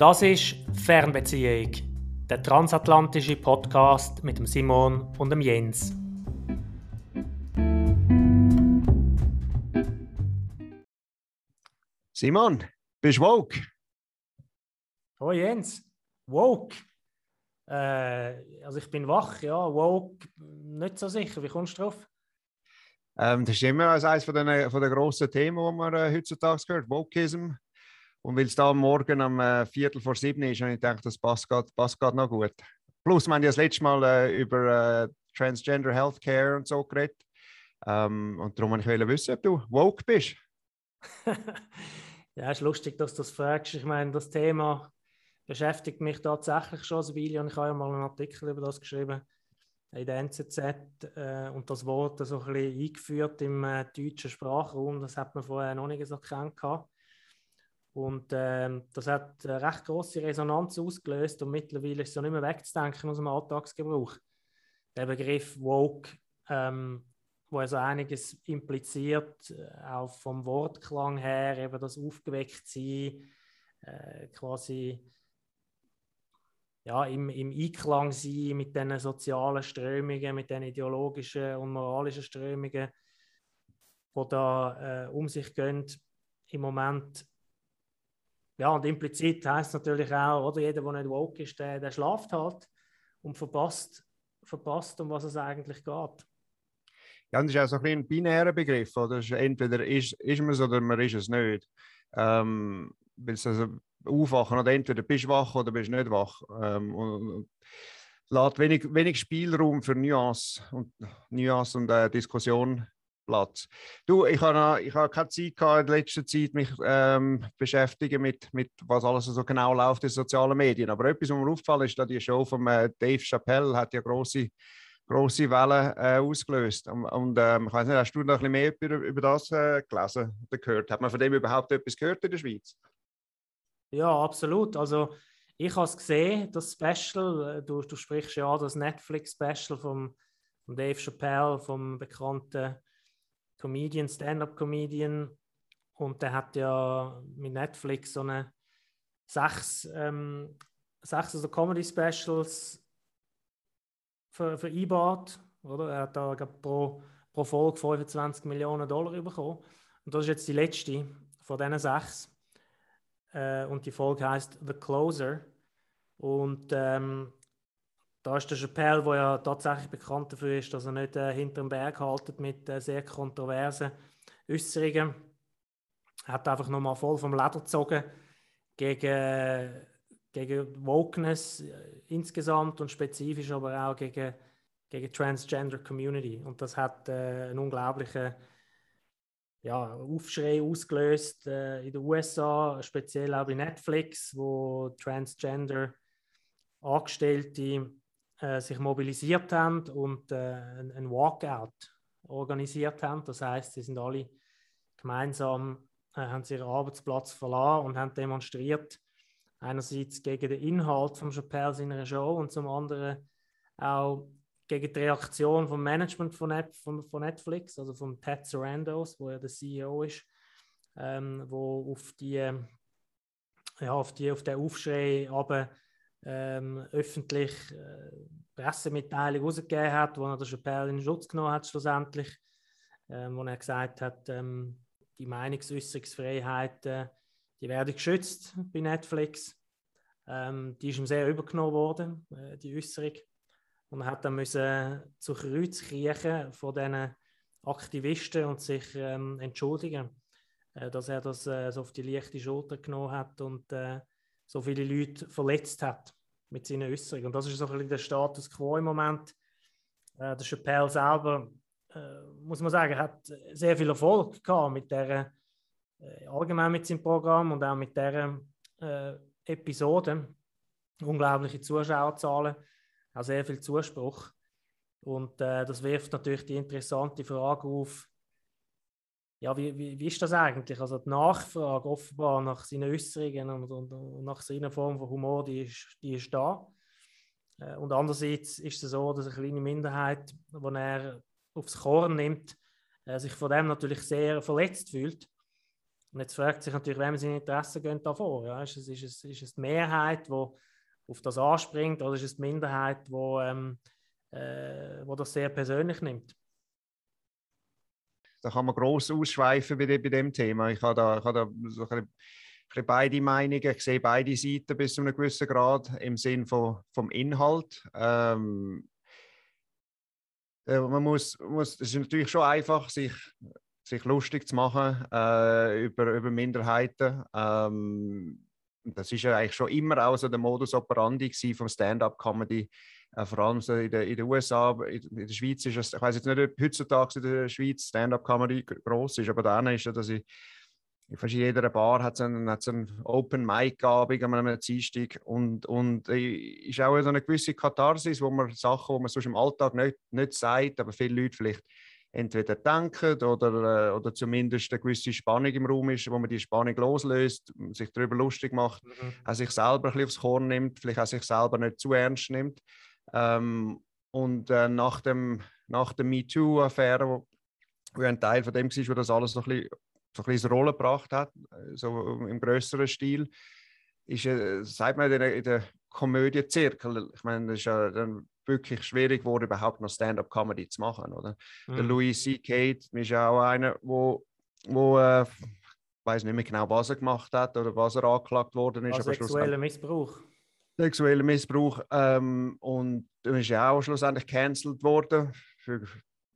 Das ist Fernbeziehung, der transatlantische Podcast mit dem Simon und dem Jens. Simon, bist du woke? Oh Jens, woke. Äh, also ich bin wach, ja, woke, nicht so sicher. Wie kommst du drauf? Ähm, das ist immer eines von den, von den grossen Themen, die man äh, heutzutage hört, Wokeism. Und weil es da morgen am äh, Viertel vor sieben ist, habe ich gedacht, das passt gerade noch gut. Plus, wir haben ja das letzte Mal äh, über äh, Transgender Healthcare und so geredet. Ähm, und darum wollte ich wissen, ob du woke bist. ja, es ist lustig, dass du das fragst. Ich meine, das Thema beschäftigt mich tatsächlich schon ein Weile und ich habe ja mal einen Artikel über das geschrieben in der NZZ äh, und das Wort so ein bisschen eingeführt im äh, deutschen Sprachraum. Das hat man vorher noch nicht so gekannt. Und äh, das hat eine recht große Resonanz ausgelöst und mittlerweile ist es ja nicht mehr wegzudenken aus dem Alltagsgebrauch. Der Begriff Woke, ähm, wo also einiges impliziert, äh, auch vom Wortklang her, eben das Aufgewecktsein, äh, quasi ja, im, im Einklang sein mit diesen sozialen Strömungen, mit den ideologischen und moralischen Strömungen, die da äh, um sich gehen im Moment. Ja, und implizit heißt natürlich auch, oder jeder, der nicht woke ist, der, der schlaft halt und verpasst, verpasst, um was es eigentlich geht. Ja, das ist auch so ein, ein binärer Begriff. Oder? Entweder ist, ist man es oder man ist es nicht. Ähm, weil es also aufwachen oder entweder bist du wach oder bist du nicht wach. Ähm, und, und lässt wenig, wenig Spielraum für Nuance und, Nuance und äh, Diskussion Platz. Du, ich habe ich hab keine Zeit gehabt, in letzter Zeit mich ähm, beschäftigen mit, mit was alles so genau läuft in sozialen Medien. Aber etwas, was mir aufgefallen ist, dass die Show von äh, Dave Chappelle hat ja große große Wellen äh, ausgelöst. Und, und ähm, ich weiß nicht, hast du noch ein bisschen mehr über, über das äh, gelesen oder gehört? Hat man von dem überhaupt etwas gehört in der Schweiz? Ja, absolut. Also ich habe es gesehen, das Special, äh, du, du sprichst ja das Netflix-Special von Dave Chappelle, vom bekannten Comedian, Stand-up-Comedian. Und der hat ja mit Netflix so eine sechs, ähm, sechs also Comedy-Specials ver vereinbart. Oder? Er hat da pro, pro Folge 25 Millionen Dollar bekommen. Und das ist jetzt die letzte von diesen sechs. Äh, und die Folge heißt The Closer. Und ähm, da ist der Chappelle, der ja tatsächlich bekannt dafür ist, dass er nicht äh, hinterm Berg haltet mit äh, sehr kontroversen Äußerungen. Er hat einfach nochmal voll vom Leder gezogen gegen, gegen Wokeness äh, insgesamt und spezifisch aber auch gegen, gegen Transgender Community. Und das hat äh, einen unglaublichen ja, Aufschrei ausgelöst äh, in den USA, speziell auch bei Netflix, wo Transgender Angestellte äh, sich mobilisiert haben und äh, ein Walkout organisiert haben. Das heißt, sie sind alle gemeinsam äh, haben sie ihren Arbeitsplatz verlassen und haben demonstriert. Einerseits gegen den Inhalt von Chappelle seiner Show und zum anderen auch gegen die Reaktion vom Management von, Net, von, von Netflix, also von Ted Sarandos, wo er der CEO ist, ähm, wo auf die, ja, auf die, auf den Aufschrei aber ähm, öffentlich äh, Pressemitteilung rausgegeben hat, wo er den Chappelle in Schutz genommen hat schlussendlich, ähm, wo er gesagt hat, ähm, die Meinungsäußerungsfreiheit, äh, die werden geschützt bei Netflix. Ähm, die ist ihm sehr übergenommen worden, äh, die Äußerung. Und er hat dann müssen zu Kreuz kriechen von diesen Aktivisten und sich ähm, entschuldigen, äh, dass er das äh, so auf die leichte Schulter genommen hat und äh, so viele Leute verletzt hat mit seinen Äußerungen. Und das ist so ein bisschen der Status quo im Moment. Äh, der Chappelle selber, äh, muss man sagen, hat sehr viel Erfolg gehabt mit der, äh, allgemein mit seinem Programm und auch mit dieser Episode. Unglaubliche Zuschauerzahlen auch sehr viel Zuspruch. Und äh, das wirft natürlich die interessante Frage auf, ja, wie, wie, wie ist das eigentlich? Also die Nachfrage offenbar nach seinen Äußerungen und, und, und nach seiner Form von Humor, die ist, die ist da. Äh, und andererseits ist es so, dass eine kleine Minderheit, die er aufs Korn nimmt, äh, sich von dem natürlich sehr verletzt fühlt. Und jetzt fragt sich natürlich, wem seine Interessen gehen da vor. Ja? Ist, es, ist, es, ist es die Mehrheit, die auf das anspringt, oder ist es die Minderheit, die, ähm, äh, wo das sehr persönlich nimmt? Da kann man gross ausschweifen bei, bei dem Thema. Ich habe da, ich habe da so ein bisschen beide Meinungen. Ich sehe beide Seiten bis zu einem gewissen Grad im Sinn von, vom Inhalt. Ähm, äh, man muss, muss, es ist natürlich schon einfach, sich sich lustig zu machen äh, über, über Minderheiten. Ähm, das ist ja eigentlich schon immer auch so der Modus operandi vom Stand-up-Comedy, äh, vor allem so in, den in USA. In, in, der Schweiz ist es, ich weiß jetzt nicht, ob heutzutage in der Schweiz Stand-up-Comedy groß ist, aber dann ist ja, dass ich fast in jeder Bar hat es einen, einen Open Mic Abend an einem Dienstag und und äh, ist auch so eine gewisse Katharsis, wo man Sachen, wo man sonst im Alltag nicht, nicht sagt, aber viele Leute vielleicht entweder denken oder, äh, oder zumindest eine gewisse Spannung im Raum ist, wo man die Spannung loslöst, sich darüber lustig macht, mhm. auch sich selber ein bisschen aufs Korn nimmt, vielleicht auch sich selber nicht zu ernst nimmt. Ähm, und äh, nach, dem, nach der MeToo-Affäre, wo, wo ein Teil von dem war, wo das alles so ein bisschen, so ein bisschen Rolle gebracht hat, so im größeren Stil, ist, äh, sagt man in der, in der Komödiezirkel, ich meine, das ist ja dann wirklich schwierig wurde, überhaupt noch Stand-up-Comedy zu machen. Oder? Mhm. Der Louis C.K. ist ja auch einer, wo, wo äh, weiß nicht mehr genau, was er gemacht hat oder was er angeklagt worden ist. Also sexueller Missbrauch. Sexueller Missbrauch. Ähm, und dann ist ja auch schlussendlich cancelled worden für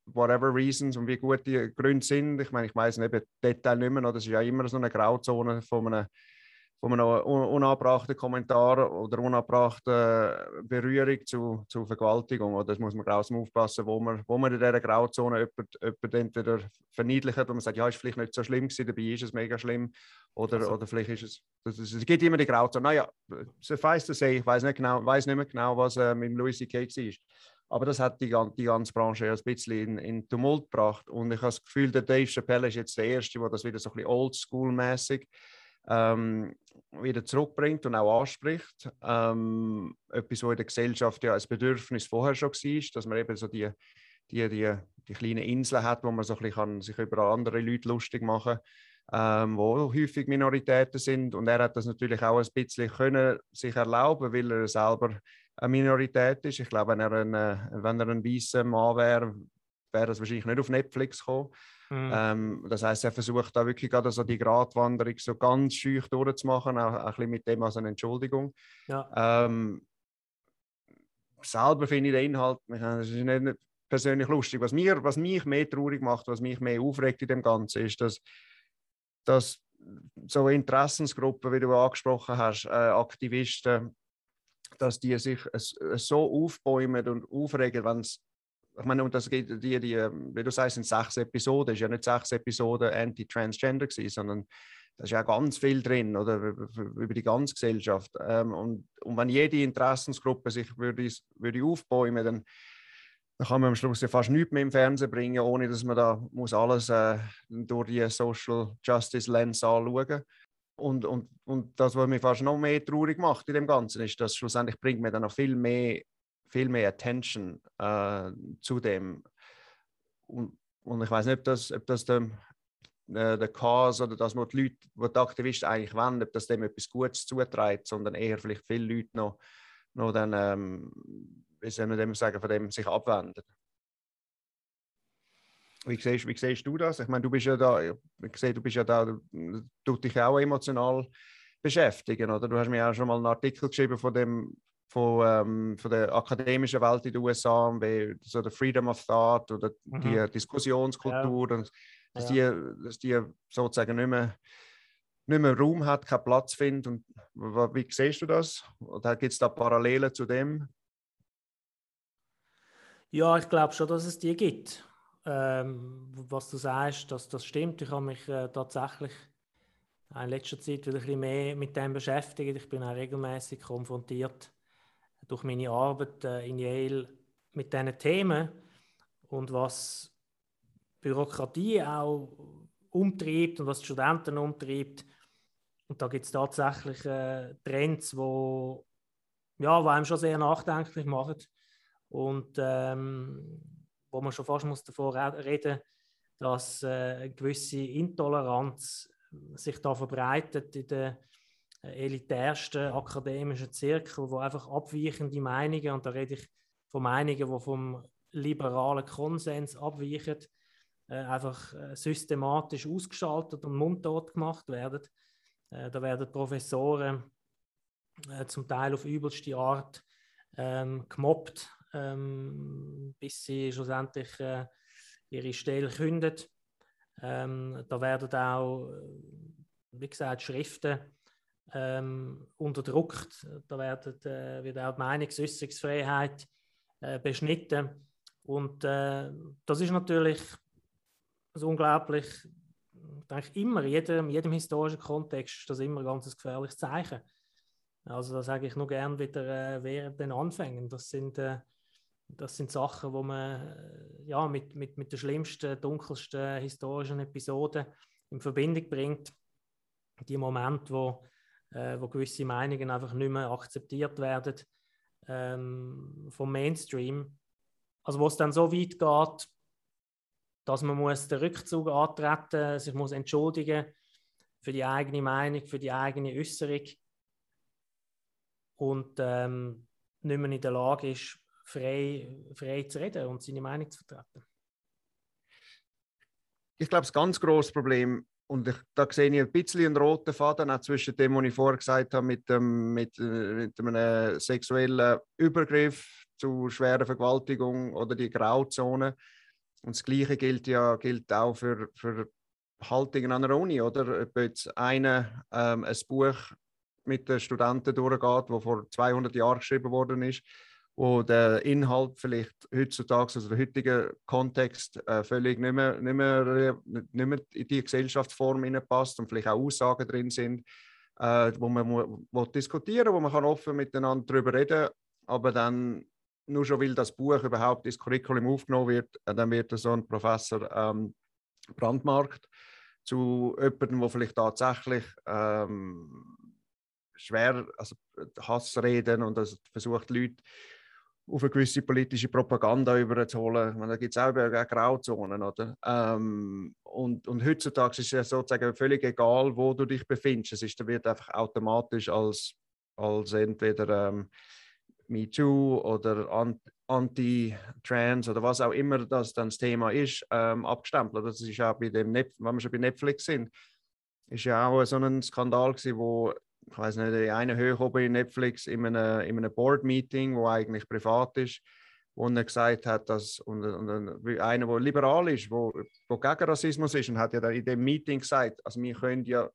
whatever reasons und wie gut die Gründe sind. Ich meine, ich weiß nicht Detail nicht mehr, das ist ja immer so eine Grauzone von einem wo man noch unabbrachte Kommentare oder unabbrachte Berührung zu, zu Vergewaltigung. Oder das muss man draußen aufpassen, wo man, wo man in dieser Grauzone jemand, jemand entweder verniedlicht und man sagt, ja, ist vielleicht nicht so schlimm gewesen, dabei ist es mega schlimm. Oder, also. oder vielleicht ist es, das, das, es gibt immer die Grauzone. Naja, suffice to say, ich weiß nicht, genau, weiß nicht mehr genau, was äh, mit Louis C.K. war. Aber das hat die, die ganze Branche ein bisschen in, in Tumult gebracht. Und ich habe das Gefühl, der Dave Chappelle ist jetzt der Erste, der das wieder so ein bisschen oldschool-mäßig ähm, wieder zurückbringt und auch anspricht. Ähm, etwas, was in der Gesellschaft ja ein Bedürfnis vorher schon war, dass man eben so die, die, die, die kleinen Inseln hat, wo man so ein bisschen sich über andere Leute lustig machen kann, ähm, wo häufig Minoritäten sind. Und er hat das natürlich auch ein bisschen können sich erlauben, weil er selber eine Minorität ist. Ich glaube, wenn er ein, äh, wenn er ein weißer Mann wäre, wäre das wahrscheinlich nicht auf Netflix gekommen. Mhm. Ähm, das heißt, er versucht da wirklich gerade so die Gratwanderung so ganz schüch durchzumachen, auch, auch ein bisschen mit dem als eine Entschuldigung. Ja. Ähm, selber finde ich den Inhalt, das ist nicht persönlich lustig. Was, mir, was mich mehr traurig macht, was mich mehr aufregt in dem Ganzen, ist, dass, dass so Interessensgruppen, wie du angesprochen hast, äh, Aktivisten, dass die sich so aufbäumen und aufregen, wenn es ich meine, und das geht die, die, wie du sagst, sind sechs Episoden, ist ja nicht sechs Episoden Anti-Transgender gewesen, sondern da ist ja ganz viel drin, oder? Über die ganze Gesellschaft. Ähm, und, und wenn jede Interessensgruppe sich würde, würde aufbäumen, dann, dann kann man am Schluss ja fast nichts mehr im Fernsehen bringen, ohne dass man da muss alles äh, durch die Social Justice Lens anschauen. Und, und, und das, was mich fast noch mehr traurig macht in dem Ganzen, ist, dass schlussendlich bringt man dann noch viel mehr viel mehr Attention äh, zu dem. Und, und, ich weiß nicht, ob das, ob das dem, äh, der Cause oder das, was die Leute, was die Aktivisten eigentlich wollen, ob das dem etwas Gutes zuträgt, sondern eher vielleicht viele Leute noch, noch dann, ähm, wie soll man dem sagen, von dem sich abwenden. Wie siehst, wie siehst du das? Ich meine, du bist ja da, ich sehe, du bist ja da, du dich auch emotional beschäftigen, oder? Du hast mir auch schon mal einen Artikel geschrieben von dem, von, ähm, von der akademischen Welt in den USA, wie so der Freedom of Thought oder mhm. die Diskussionskultur, ja. dass, ja. Die, dass die sozusagen nicht mehr, nicht mehr Raum hat, keinen Platz findet. Und wie siehst du das? Oder gibt es da Parallelen zu dem? Ja, ich glaube schon, dass es die gibt. Ähm, was du sagst, dass das stimmt. Ich habe mich äh, tatsächlich in letzter Zeit wieder ein bisschen mehr mit dem beschäftigt. Ich bin auch regelmäßig konfrontiert durch meine Arbeit äh, in Yale mit diesen Themen und was Bürokratie auch umtreibt und was die Studenten umtreibt. Und da gibt es tatsächlich äh, Trends, wo, ja, wo einem schon sehr nachdenklich machen und ähm, wo man schon fast muss davor reden dass äh, eine gewisse Intoleranz sich da verbreitet in den elitärsten akademischen Zirkel, wo einfach abweichende Meinungen, und da rede ich von Meinungen, die vom liberalen Konsens abweichen, äh, einfach äh, systematisch ausgeschaltet und mundtot gemacht werden. Äh, da werden Professoren zum Teil auf übelste Art ähm, gemobbt, ähm, bis sie schlussendlich äh, ihre Stelle kündet. Ähm, da werden auch, wie gesagt, Schriften ähm, unterdrückt. Da werden, äh, wird auch die Meinungsäußerungsfreiheit äh, beschnitten. Und äh, das ist natürlich also unglaublich, ich denke immer, in jedem, jedem historischen Kontext ist das immer ein ganz gefährliches Zeichen. Also da sage ich nur gern wieder äh, während den Anfängen. Das sind, äh, das sind Sachen, wo man äh, ja, mit, mit, mit der schlimmsten, dunkelsten historischen Episode in Verbindung bringt. Die Momente, wo, äh, wo gewisse Meinungen einfach nicht mehr akzeptiert werden ähm, vom Mainstream. Also wo es dann so weit geht, dass man muss den Rückzug antreten, sich muss entschuldigen für die eigene Meinung, für die eigene Äußerung und ähm, nicht mehr in der Lage ist, frei, frei zu reden und seine Meinung zu vertreten. Ich glaube, das ganz große Problem, und ich, da sehe ich ein bisschen einen roten Faden auch zwischen dem, was ich vorher gesagt habe, mit, dem, mit, mit einem sexuellen Übergriff zu schwerer Vergewaltigung oder die Grauzone. Und das Gleiche gilt ja gilt auch für, für Haltungen an der Uni, oder? Ob jetzt einer ähm, ein Buch mit den Studenten durchgeht, wo vor 200 Jahren geschrieben worden ist, wo der Inhalt vielleicht heutzutage, also der heutige Kontext, äh, völlig nicht mehr, nicht, mehr, nicht mehr in die Gesellschaftsform passt und vielleicht auch Aussagen drin sind, äh, wo man wo diskutieren wo man kann offen miteinander darüber reden aber dann nur schon, weil das Buch überhaupt ins Curriculum aufgenommen wird, äh, dann wird so ein Professor ähm, brandmarkt zu jemandem, der vielleicht tatsächlich ähm, schwer also Hass reden und also versucht, Leute auf eine gewisse politische Propaganda überzuholen. da gibt es auch Grauzonen. Oder? Ähm, und, und heutzutage ist es sozusagen völlig egal, wo du dich befindest. Es ist, wird einfach automatisch als, als entweder ähm, MeToo oder Anti-Trans oder was auch immer das dann das Thema ist, ähm, abgestempelt. Das ist auch bei dem, Net wenn wir schon bei Netflix sind, ist ja auch so ein Skandal gewesen, wo ich weiß nicht, eine hoch oben in Netflix in einem, in einem Board-Meeting, wo eigentlich privat ist, wo er gesagt hat, dass und, und, einer, der liberal ist, wo, wo gegen Rassismus ist, und hat ja dann in dem Meeting gesagt, also wir können ja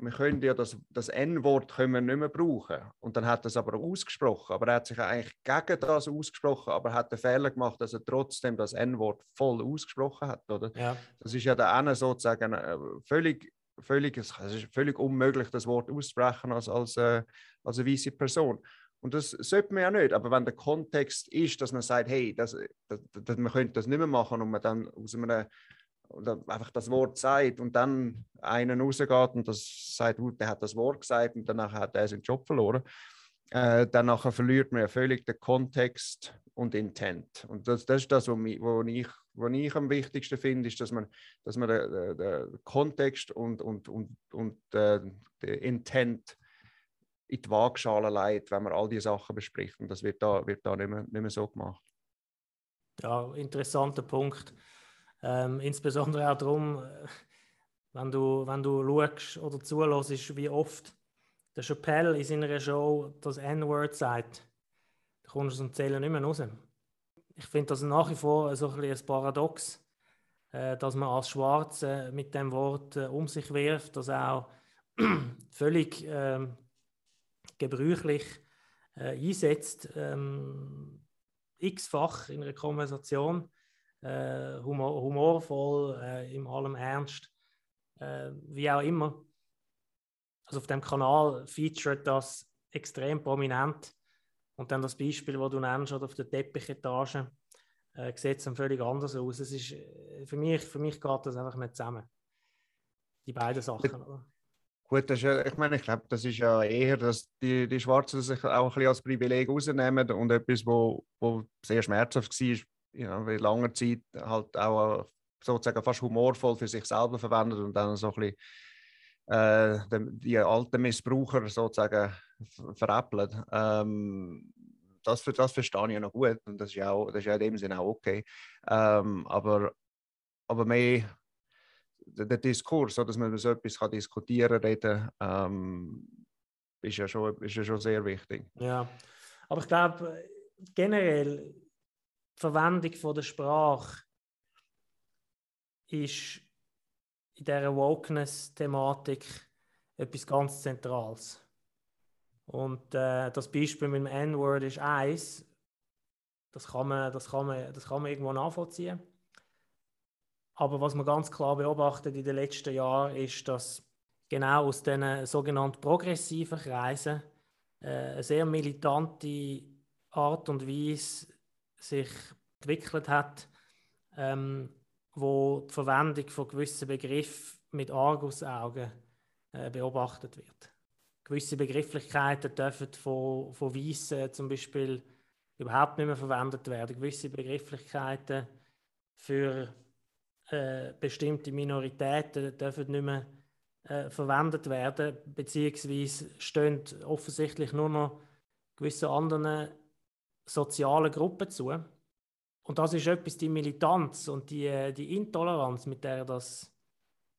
wir können ja das, das N-Wort nicht mehr brauchen. Und dann hat er es aber ausgesprochen. Aber er hat sich eigentlich gegen das ausgesprochen, aber hat den Fehler gemacht, dass er trotzdem das N-Wort voll ausgesprochen hat. Oder? Ja. Das ist ja dann sozusagen äh, völlig völlig, es ist völlig unmöglich, das Wort auszusprechen als, als, äh, als eine weiße Person. Und das sollte man ja nicht. Aber wenn der Kontext ist, dass man sagt, hey, das, das, das, man könnte das nicht mehr machen und man dann aus einem oder einfach das Wort sagt und dann einen rausgeht und das sagt, der hat das Wort gesagt und danach hat er seinen Job verloren, äh, dann verliert man ja völlig den Kontext und Intent. Und das, das ist das, was ich, was ich am wichtigsten finde, ist, dass man, dass man den, den Kontext und, und, und, und äh, den Intent in die Waagschale leitet, wenn man all diese Sachen bespricht. Und das wird da, wird da nicht, mehr, nicht mehr so gemacht. Ja, interessanter Punkt. Ähm, insbesondere auch darum, äh, wenn du, wenn du schaust oder zulässt, wie oft der Chappelle in seiner Show das N-Word sagt, da kommst du aus dem Zählen nicht mehr raus ich finde das nach wie vor so ein, ein Paradox, äh, dass man als Schwarze mit dem Wort äh, um sich wirft, das auch völlig äh, gebräuchlich äh, einsetzt, ähm, x-fach in einer Konversation, äh, humor humorvoll, äh, in allem Ernst, wie auch immer. Also auf dem Kanal featuret das extrem prominent und dann das Beispiel, das du nennst, oder auf der Teppichetage, äh, sieht es dann völlig anders aus. Es ist, äh, für, mich, für mich geht das einfach nicht zusammen. Die beiden Sachen. Oder? Gut, das ist, ich meine, ich glaube, das ist ja eher, dass die, die Schwarzen sich auch ein bisschen als Privileg rausnehmen und etwas, wo, wo sehr schmerzhaft war, ja, weil lange Zeit halt auch sozusagen fast humorvoll für sich selber verwendet und dann so ein bisschen äh, die alten Missbraucher sozusagen veräppelt. Ähm, das, das verstehe ich noch gut und das ist ja, auch, das ist ja in dem Sinne auch okay. Ähm, aber, aber mehr der Diskurs, dass man so etwas kann diskutieren kann, ähm, ist, ja schon, ist ja schon sehr wichtig. Ja, aber ich glaube generell die Verwendung von der Sprache ist in dieser Wokeness-Thematik etwas ganz Zentrales. Und äh, das Beispiel mit dem N-Word ist eins. Das kann, man, das, kann man, das kann man irgendwo nachvollziehen. Aber was man ganz klar beobachtet in den letzten Jahren ist, dass genau aus diesen sogenannten progressiven Kreisen äh, eine sehr militante Art und Weise sich entwickelt hat, ähm, wo die Verwendung von gewissen Begriffen mit Argusaugen äh, beobachtet wird. Gewisse Begrifflichkeiten dürfen von, von Weissen zum Beispiel überhaupt nicht mehr verwendet werden. Gewisse Begrifflichkeiten für äh, bestimmte Minoritäten dürfen nicht mehr äh, verwendet werden, beziehungsweise stehen offensichtlich nur noch gewisse anderen sozialen Gruppen zu. Und das ist etwas, die Militanz und die, äh, die Intoleranz, mit der das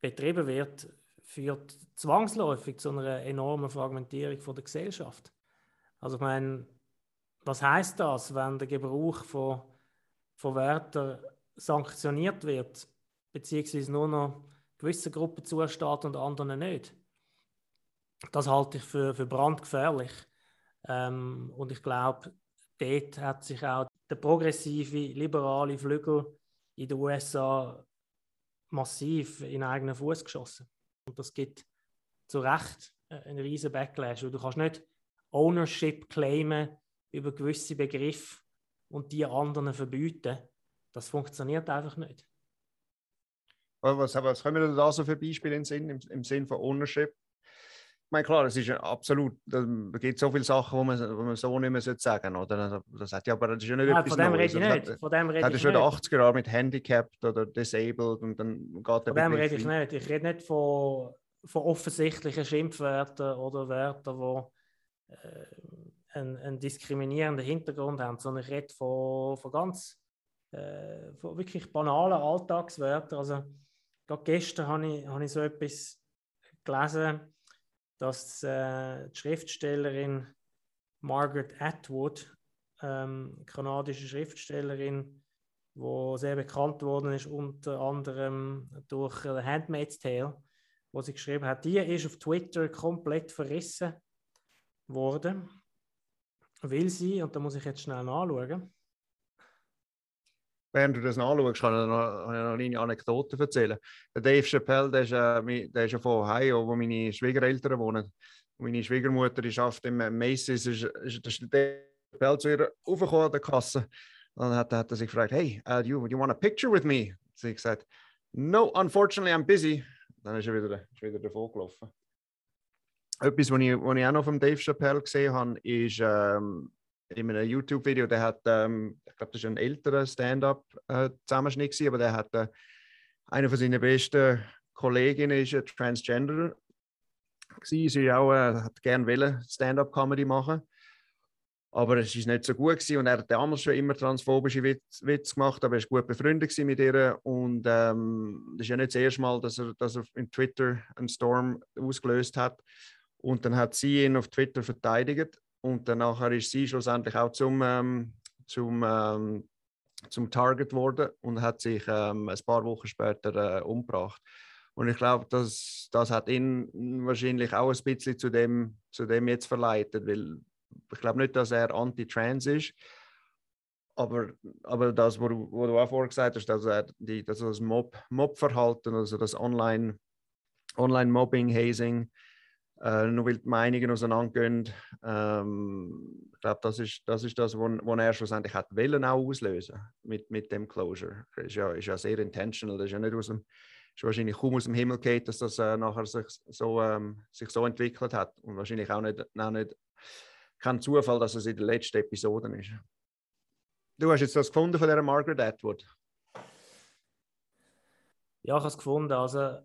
betrieben wird, führt zwangsläufig zu einer enormen Fragmentierung von der Gesellschaft. Also ich meine, was heißt das, wenn der Gebrauch von, von Wörtern sanktioniert wird, beziehungsweise nur noch gewissen Gruppen zusteht und anderen nicht? Das halte ich für, für brandgefährlich. Ähm, und ich glaube, dort hat sich auch der progressive, liberale Flügel in den USA massiv in eigenen Fuß geschossen. Und das gibt zu Recht einen riesen Backlash. du kannst nicht Ownership claimen über gewisse Begriffe und die anderen verbieten. Das funktioniert einfach nicht. Was, was können wir da so für Beispiele im, im Sinn von Ownership? Meine, klar, es ist absolut, da gibt so viele Sachen, die man, wo man so nicht mehr sagen sollte. Oder? Das hat ja, aber das ist ja nicht ja, etwas von dem Neues. Rede ich nicht. Von dem rede ich schon in den 80er Jahren mit Handicapped oder Disabled und dann geht Von dem rede ich nicht. Ich rede nicht von, von offensichtlichen Schimpfwörtern oder Wörtern, die äh, einen, einen, diskriminierenden Hintergrund haben, sondern ich rede von, von ganz äh, von wirklich banalen Alltagswörtern. Also gerade gestern habe ich, habe ich so etwas gelesen, dass äh, die Schriftstellerin Margaret Atwood, ähm, kanadische Schriftstellerin, wo sehr bekannt worden ist, unter anderem durch The Handmaid's Tale, wo sie geschrieben hat, die ist auf Twitter komplett verrissen worden, weil sie, und da muss ich jetzt schnell nachschauen, während du das nachschaust, kann ich noch, eine Anekdote erzählen. Der Dave Chappelle, der ist, äh, der ist ja von Ohio, wo meine Schwiegereltern wohnen. Und meine Schwiegermutter die arbeitet im Macy's, ist, ist, Dave Chappelle zu ihr aufgekommen an der Kasse. Dann hat, hat er sich gefragt, hey, uh, you, you want a picture with me? Sie hat gesagt, no, unfortunately, I'm busy. Dann ist er wieder, ist wieder davon gelaufen. Etwas, was ich, was ich auch noch von Dave Chappelle gesehen habe, ist ähm, in einem YouTube-Video, der hat, ähm, ich glaube, das ist ein älterer Stand-up-Zusammenschnitt, aber der hat äh, eine von seinen besten Kolleginnen ist ein Transgender. Sie sie auch, äh, hat gerne Stand-up-Comedy machen. Aber es ist nicht so gut gewesen und er hat damals schon immer transphobische Witze Witz gemacht, aber er ist gut befreundet mit ihr und ähm, das ist ja nicht das erste Mal, dass er, dass er in Twitter einen Storm ausgelöst hat und dann hat sie ihn auf Twitter verteidigt und dann nachher ist sie schlussendlich auch zum, ähm, zum, ähm, zum Target geworden und hat sich ähm, ein paar Wochen später äh, umgebracht. Und ich glaube, das, das hat ihn wahrscheinlich auch ein bisschen zu dem, zu dem jetzt verleitet, weil ich glaube nicht, dass er anti-trans ist, aber, aber das, was du, wo du auch vorher gesagt hast, dass er die, dass das Mob-Verhalten, Mob also das Online-Mobbing, Online Hazing, äh, nur weil die Meinungen auseinandergehen. Ähm, ich glaube, das ist das, ist das was er schlussendlich hat wollen auch auslösen mit, mit dem Closure. Das ist ja, ist ja sehr intentional. Das ist ja nicht aus dem, ist wahrscheinlich kaum aus dem Himmel geht, dass das äh, nachher sich so, ähm, sich so entwickelt hat. Und wahrscheinlich auch nicht, auch nicht kein Zufall, dass es in der letzten Episode ist. Du hast jetzt das gefunden von der Margaret Atwood? Ja, ich habe es gefunden. Also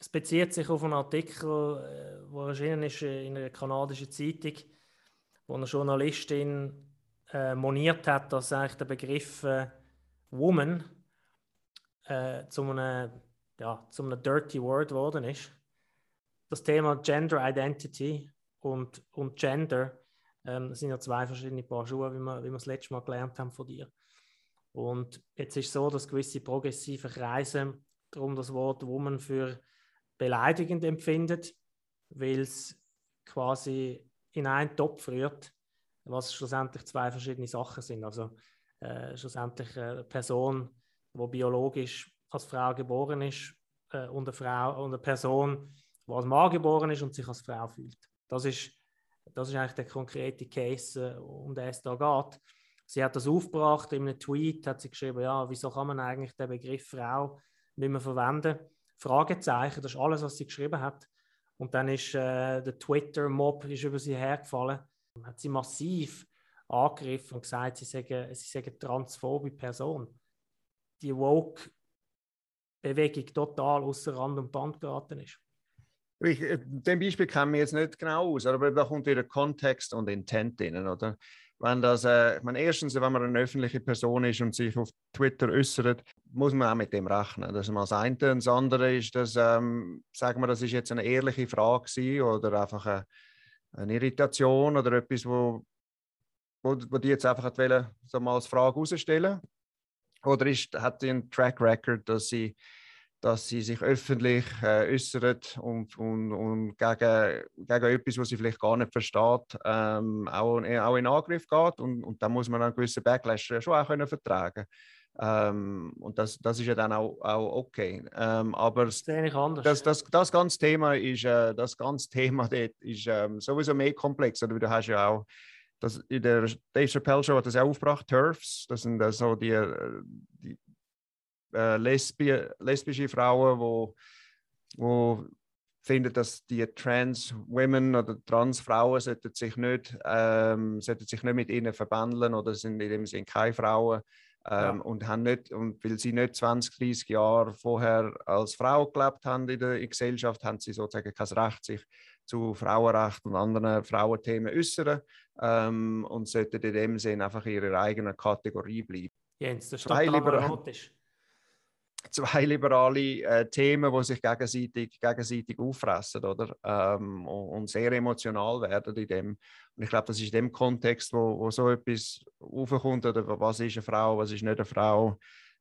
es bezieht sich auf einen Artikel, der erschienen ist in einer kanadischen Zeitung, wo eine Journalistin äh, moniert hat, dass eigentlich der Begriff äh, Woman äh, zu, einem, ja, zu einem Dirty Word geworden ist. Das Thema Gender Identity und, und Gender ähm, sind ja zwei verschiedene Paar Schuhe, wie wir, wie wir das letzte Mal gelernt haben von dir. Und jetzt ist es so, dass gewisse progressive Kreise darum das Wort Woman für beleidigend empfindet, weil es quasi in einen Topf rührt, was schlussendlich zwei verschiedene Sachen sind. Also äh, schlussendlich eine Person, die biologisch als Frau geboren ist äh, und, eine Frau, und eine Person, die als Mann geboren ist und sich als Frau fühlt. Das ist, das ist eigentlich der konkrete Case, äh, um den es da geht. Sie hat das aufgebracht, in einem Tweet hat sie geschrieben, ja, wieso kann man eigentlich den Begriff Frau nicht mehr verwenden? Fragezeichen, das ist alles, was sie geschrieben hat. Und dann ist äh, der Twitter-Mob über sie hergefallen, hat sie massiv angegriffen und gesagt, sie sagen, sie sagen transphobe Person. Die Woke-Bewegung total außer Rand und Band geraten ist. Ich, äh, dem Beispiel kennen wir jetzt nicht genau aus, aber da kommt wieder Kontext und Intent drin, oder? Wenn das, äh, ich meine, erstens, wenn man eine öffentliche Person ist und sich auf Twitter äußert, muss man auch mit dem rechnen. Das ist mal das eine. Und das andere ist, dass, ähm, sagen wir, das ist jetzt eine ehrliche Frage gewesen, oder einfach eine, eine Irritation oder etwas, wo, wo, wo die jetzt einfach wollen, so mal als Frage herausstellen. Oder ist, hat sie einen Track Record, dass sie dass sie sich öffentlich äh, äußert und, und, und gegen, gegen etwas, was sie vielleicht gar nicht versteht, ähm, auch, auch in Angriff geht. Und, und da muss man einen gewissen Backlash schon auch können vertragen ähm, Und das, das ist ja dann auch, auch okay. Ähm, aber das, das, das, das ganze Thema ist, äh, das ganze Thema dort ist ähm, sowieso mehr komplex. Oder du hast ja auch das, in der Dave Chappelle Show hat das auch aufgebracht, TERFs, das sind äh, so die, äh, die äh, Lesbi lesbische Frauen, wo, wo finden, dass die Trans Women oder Trans Frauen sollten sich nicht, ähm, sollten sich nicht mit ihnen verbändeln oder sind in dem Sinne keine Frauen. Ähm, ja. und, haben nicht, und weil sie nicht 20, 30 Jahre vorher als Frau gelebt haben in der Gesellschaft, haben sie sozusagen kein Recht, sich zu Frauenrecht und anderen Frauenthemen äußern ähm, und sollten in dem Sinne einfach in ihrer eigenen Kategorie bleiben. Jens, das ist total dramatisch zwei liberale äh, Themen, die sich gegenseitig, gegenseitig auffressen oder? Ähm, und, und, sehr emotional werden in dem. Und ich glaube, das ist in dem Kontext, wo, wo so etwas aufkommt, oder was ist eine Frau, was ist nicht eine Frau,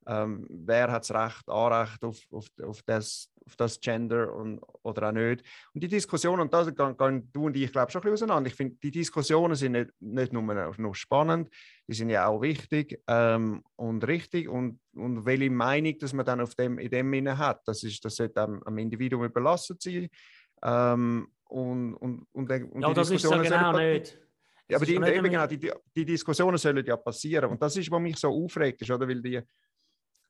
ähm, wer hat das Recht, Anrecht auf, auf, auf, das, auf das Gender und, oder auch nicht. Und die Diskussionen, und da gehen du und ich, glaube schon ein bisschen auseinander. Ich finde, die Diskussionen sind nicht, nicht nur noch spannend, die sind ja auch wichtig ähm, und richtig. Und, und welche Meinung, dass man dann auf dem, in dem Sinne hat, das, ist, das sollte am, am Individuum überlassen sein. Ähm, und, und, und, und ja, das ist ja genau nicht. Ja, aber die, eben, genau, die, die, Diskussionen sollen ja passieren. Und das ist, was mich so aufregt, ist, oder? weil die,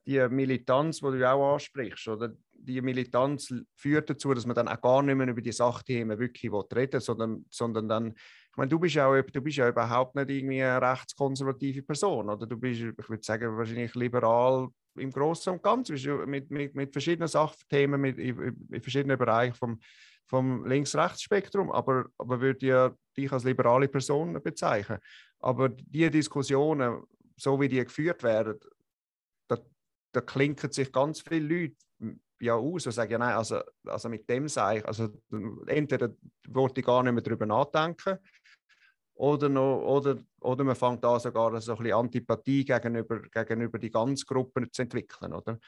die Militanz, die du auch ansprichst, oder? Die Militanz führt dazu, dass man dann auch gar nicht mehr über die Sachthemen wirklich reden sondern, sondern dann, ich meine, du bist, auch, du bist ja überhaupt nicht irgendwie eine rechtskonservative Person, oder? Du bist, ich würde sagen, wahrscheinlich liberal im Großen und Ganzen, mit, mit, mit verschiedenen Sachthemen, mit, in, verschiedenen Bereichen vom, vom Links-Rechts-Spektrum, aber, aber würde ja dich als liberale Person bezeichnen. Aber die Diskussionen, so wie die geführt werden, da klinken sich ganz viele Leute ja aus und sagen, ja nein, also, also mit dem sage ich, also entweder wollte ich gar nicht mehr darüber nachdenken oder, noch, oder, oder man fängt an sogar so ein bisschen Antipathie gegenüber, gegenüber die ganzen Gruppen zu entwickeln, oder?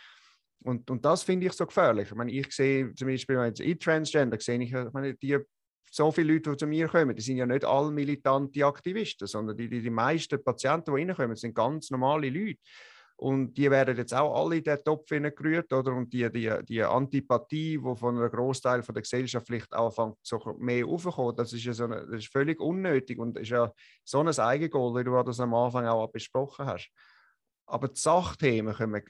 Und, und das finde ich so gefährlich. Ich meine, ich sehe zum Beispiel in Transgender, sehe ich, ich meine, die, so viele Leute, die zu mir kommen, die sind ja nicht alle militante Aktivisten, sondern die, die, die meisten Patienten, die reinkommen, sind ganz normale Leute. Und die werden jetzt auch alle in den Topf gerührt, oder? Und die, die, die Antipathie, die von einem Großteil der Gesellschaft vielleicht anfängt, so mehr aufzukommen, das ist ja so das ist völlig unnötig und ist ja so ein Eigengoal, wie du das am Anfang auch besprochen hast. Aber die Sachthemen können,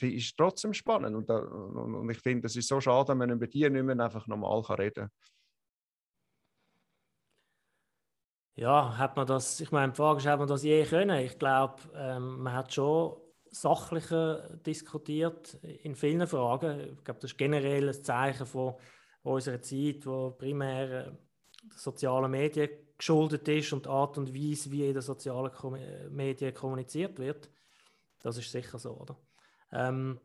ist trotzdem spannend. Und, da, und, und ich finde, es ist so schade, wenn man über die nicht mehr einfach normal reden kann. Ja, hat man das, ich meine, die Frage ist, hat man das je können? Ich glaube, ähm, man hat schon sachlicher diskutiert in vielen Fragen. Ich glaube, das ist generell ein Zeichen von unserer Zeit, wo primär äh, sozialen Medien geschuldet ist und die Art und Weise, wie in den sozialen Medien kommuniziert wird. Das ist sicher so, oder? Ähm,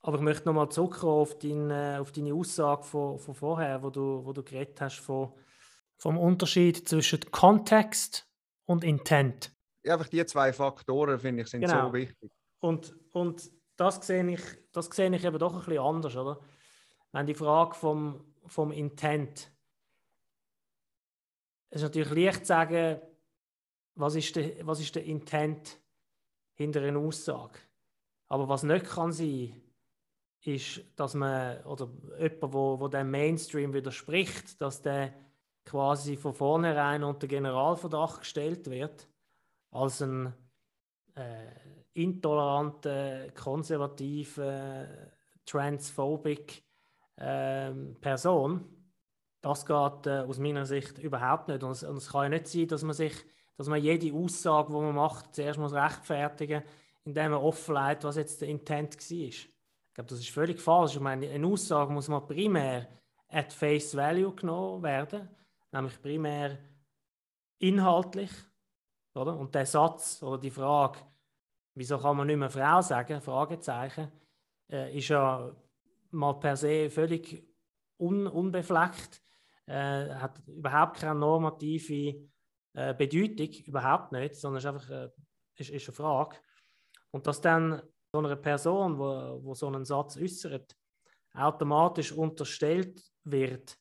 aber ich möchte nochmal zurückkommen auf, dein, äh, auf deine Aussage von, von vorher, wo du, wo du geredet hast von, vom Unterschied zwischen Kontext und Intent. Einfach die zwei Faktoren, finde ich, sind genau. so wichtig. Und, und das, sehe ich, das sehe ich eben doch ein bisschen anders, oder? Wenn die Frage vom, vom Intent. Es ist natürlich leicht zu sagen, was ist der, was ist der Intent hinter einer Aussage. Aber was nicht kann sein, ist, dass man, oder jemand, wo, wo dem Mainstream widerspricht, dass der quasi von vornherein unter Generalverdacht gestellt wird, als ein äh, intolerante, konservative, transphobic äh, Person. Das geht äh, aus meiner Sicht überhaupt nicht. Und es, und es, kann ja nicht sein, dass man sich, dass man jede Aussage, die man macht, zuerst muss rechtfertigen, indem man offenlegt, was jetzt der Intent war. Ich glaube, das ist völlig falsch. Ich meine, eine Aussage muss man primär at face value genommen werden, nämlich primär inhaltlich. Oder? Und der Satz oder die Frage, wieso kann man nicht mehr Frau sagen, Fragezeichen, äh, ist ja mal per se völlig un unbefleckt, äh, hat überhaupt keine normative äh, Bedeutung, überhaupt nicht, sondern ist einfach äh, ist, ist eine Frage. Und dass dann so einer Person, wo, wo so einen Satz äußert, automatisch unterstellt wird,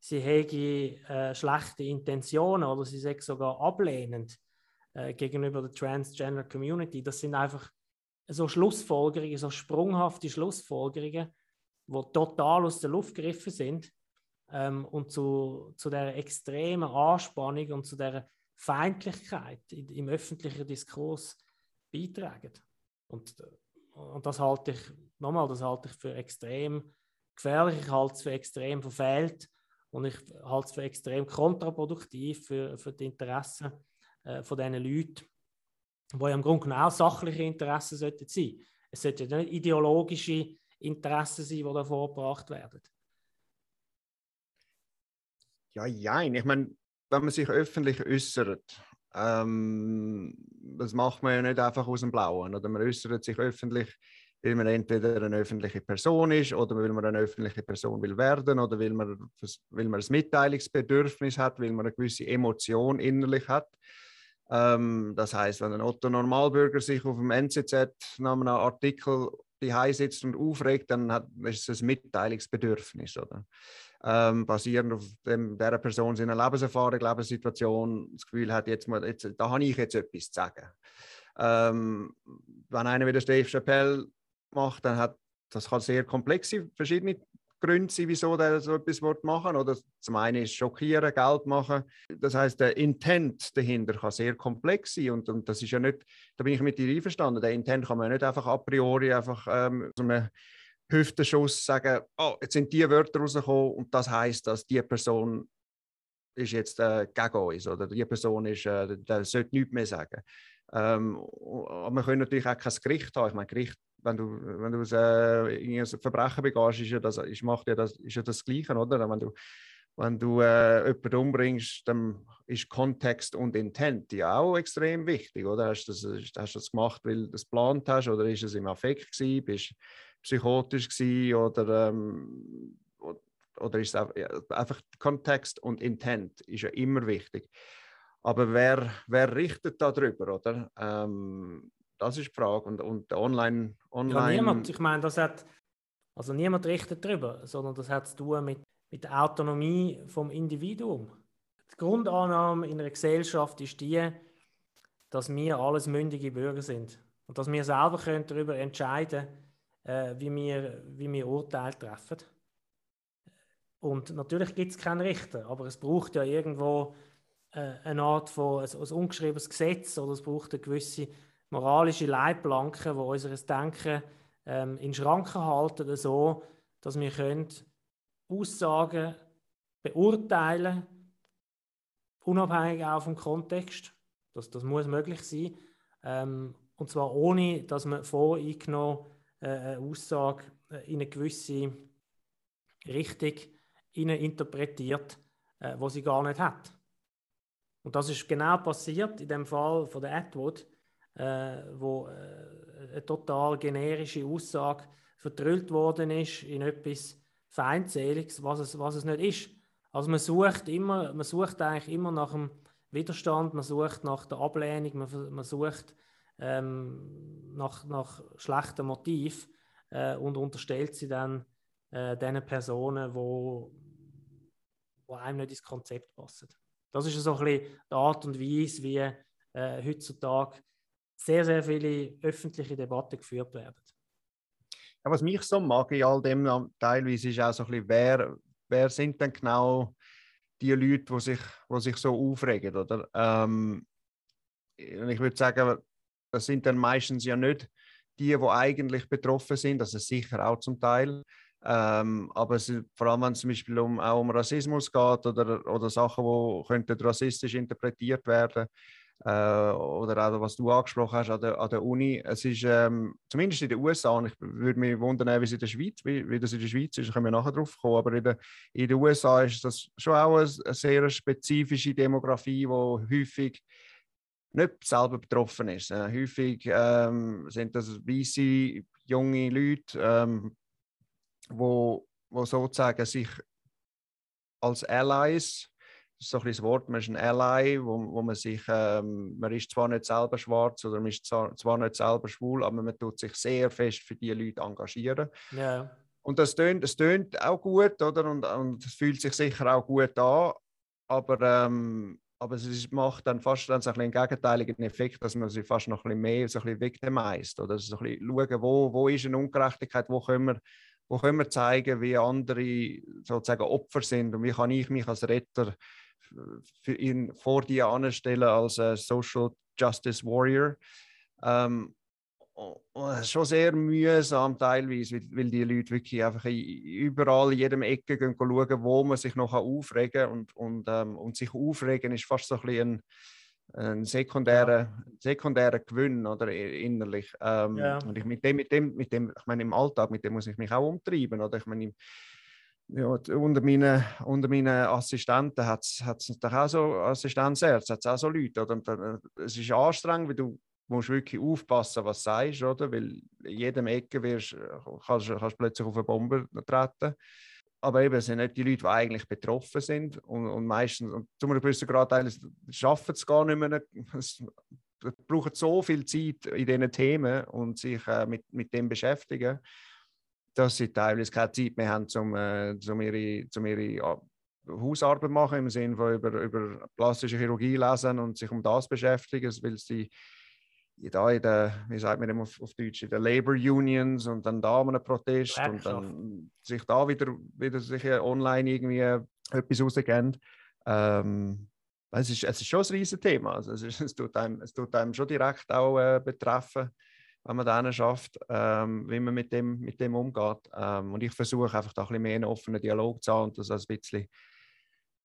sie hätte äh, schlechte Intentionen oder sie sei sogar ablehnend äh, gegenüber der Transgender Community. Das sind einfach so Schlussfolgerungen, so sprunghafte Schlussfolgerungen, die total aus der Luft gegriffen sind ähm, und zu, zu der extremen Anspannung und zu der Feindlichkeit im öffentlichen Diskurs beitragen. Und und das halte ich, nochmal, das halte ich für extrem gefährlich, ich halte es für extrem verfehlt und ich halte es für extrem kontraproduktiv für, für die Interessen äh, von diesen Leuten, die ja im Grunde genau sachliche Interessen sollten sein. Es sollten nicht ideologische Interessen sein, die da vorgebracht werden. Ja, ja, ich meine, wenn man sich öffentlich äußert ähm, das macht man ja nicht einfach aus dem Blauen. Oder man äußert sich öffentlich, weil man entweder eine öffentliche Person ist oder weil man eine öffentliche Person will werden oder weil man, weil man ein Mitteilungsbedürfnis hat, weil man eine gewisse Emotion innerlich hat. Ähm, das heißt, wenn ein Otto Normalbürger sich auf dem NZZ nach einem Artikel die sitzt und aufregt, dann hat, ist es ein Mitteilungsbedürfnis. Oder? ähm, basierend auf dem, dieser Person seiner Lebenserfahrung, Lebenssituation, das Gefühl hat, jetzt, mal, jetzt, da habe ich jetzt etwas zu sagen. Ähm, wenn einer wie der Dave Chappelle macht, dann hat das kann sehr komplexe verschiedene Gründe sein, wieso der so etwas machen Oder zum einen ist schockieren, Geld machen. Das heißt, der Intent dahinter kann sehr komplex sein und, und das ist ja nicht, da bin ich mit dir einverstanden, der Intent kann man nicht einfach a priori einfach ähm, so eine Hüftenschuss sagen, oh, jetzt sind die Wörter rausgekommen und das heißt, dass die Person ist jetzt äh, gegen uns oder die Person ist, äh, der sollte nichts mehr sagen. Ähm, aber wir können natürlich auch kein Gericht haben. Ich meine, Gericht, wenn du, wenn du äh, ein Verbrechen begehst, ist ja das, ist, macht ja das, ist ja das Gleiche, oder? Wenn du, wenn du äh, jemanden umbringst, dann ist Kontext und Intent ja auch extrem wichtig, oder? Hast du das, hast das gemacht, weil du das geplant hast, oder ist es im Affekt gewesen? Bist, psychotisch gewesen oder, ähm, oder ist es einfach Kontext und Intent ist ja immer wichtig. Aber wer, wer richtet da drüber, oder? Ähm, das ist die Frage. Und, und online, online... Ja, niemand. Ich meine, das hat... Also niemand richtet drüber, sondern das hat zu tun mit, mit der Autonomie vom Individuum. Die Grundannahme in einer Gesellschaft ist die, dass wir alles mündige Bürger sind und dass wir selber können darüber entscheiden können, äh, wie, wir, wie wir Urteile treffen. Und natürlich gibt es keinen Richter, aber es braucht ja irgendwo äh, eine Art von ein, ein ungeschriebenes Gesetz oder es braucht eine gewisse moralische Leitplanke, die unser Denken ähm, in Schranken halten, so dass wir können Aussagen beurteilen, unabhängig auch vom Kontext. Das, das muss möglich sein. Ähm, und zwar ohne, dass man voreingenommen äh, eine Aussage äh, in eine gewisse Richtung interpretiert, äh, wo sie gar nicht hat. Und das ist genau passiert in dem Fall von der Atwood, äh, wo äh, eine total generische Aussage vertrüllt worden ist in etwas Feindseliges, was es, was es nicht ist. Also man sucht immer, man sucht eigentlich immer nach dem Widerstand, man sucht nach der Ablehnung, man, man sucht ähm, nach, nach schlechten Motiv äh, und unterstellt sie dann äh, den Personen, wo, wo einem nicht ins Konzept passen. Das ist so ein bisschen die Art und Weise, wie äh, heutzutage sehr, sehr viele öffentliche Debatten geführt werden. Ja, was mich so mag in all dem teilweise ist auch so ein bisschen, wer, wer sind denn genau die Leute, die sich, die sich so aufregen, oder? Ähm, ich würde sagen, das sind dann meistens ja nicht die, die eigentlich betroffen sind, das ist sicher auch zum Teil. Ähm, aber es, vor allem, wenn es zum Beispiel um, auch um Rassismus geht oder, oder Sachen, die rassistisch interpretiert werden äh, oder auch was du angesprochen hast an der, an der Uni. Es ist ähm, zumindest in den USA, und ich würde mich wundern, wie es in der Schweiz, wie, wie das in der Schweiz ist, können wir nachher drauf kommen, aber in, der, in den USA ist das schon auch eine, eine sehr spezifische Demografie, die häufig nicht selber betroffen ist. Äh, häufig ähm, sind das weiße junge Leute, ähm, wo, wo sozusagen sich als Allies, das ist so ein das Wort, man ist ein Ally, wo, wo man sich, ähm, man ist zwar nicht selber schwarz oder man ist zwar, zwar nicht selber schwul, aber man tut sich sehr fest für die Leute engagieren. Ja. Und das tönt, das tönt auch gut, oder? Und, und es fühlt sich sicher auch gut an, aber ähm, aber es macht dann fast dann so ein einen gegenteiligen Effekt, dass man sich fast noch ein bisschen mehr so ein bisschen victimized oder so ein bisschen schauen, wo, wo ist eine Ungerechtigkeit, wo können, wir, wo können wir zeigen, wie andere sozusagen Opfer sind und wie kann ich mich als Retter für ihn vor dir anstellen als Social Justice Warrior. Ähm, es ist schon sehr mühsam teilweise, weil, weil, die Leute wirklich einfach überall in jedem Ecke gehen schauen, wo man sich noch aufregen kann. Und, und, ähm, und sich aufregen ist fast so ein bisschen ein, ein sekundärer, ja. sekundärer Gewinn oder innerlich. Ähm, ja. Und ich mit dem, mit dem, mit dem, ich meine, im Alltag, mit dem muss ich mich auch umtreiben. Oder ich meine, ja, unter meinen, unter meinen Assistenten hat es auch so Assistenzärzte, hat es auch so Leute. Oder? Und, äh, es ist anstrengend, weil du musst wirklich aufpassen, was du sagst, oder? Weil in jedem Ecke wirst, kannst du plötzlich auf eine Bombe treten. Aber eben, es sind nicht die Leute, die eigentlich betroffen sind. Und, und meistens, und zu einem gewissen Grad, schaffen es gar nicht mehr. Es, braucht so viel Zeit in diesen Themen und sich äh, mit, mit dem beschäftigen, dass sie teilweise keine Zeit mehr haben, um, äh, um ihre, um ihre Hausarbeit machen, im Sinne von über, über plastische Chirurgie lesen und sich um das beschäftigen, weil sie da in der, wie sagt man dem auf, auf Deutsch, in den Labor Unions und dann da einen Protest und dann sich da wieder, wieder sich online irgendwie etwas rausgeben. Ähm, es, ist, es ist schon ein riesiges Thema. Also es, ist, es, tut einem, es tut einem schon direkt auch äh, betreffen, wenn man dann schafft, ähm, wie man mit dem, mit dem umgeht. Ähm, und ich versuche einfach da ein bisschen mehr einen offenen Dialog zu haben und das ein bisschen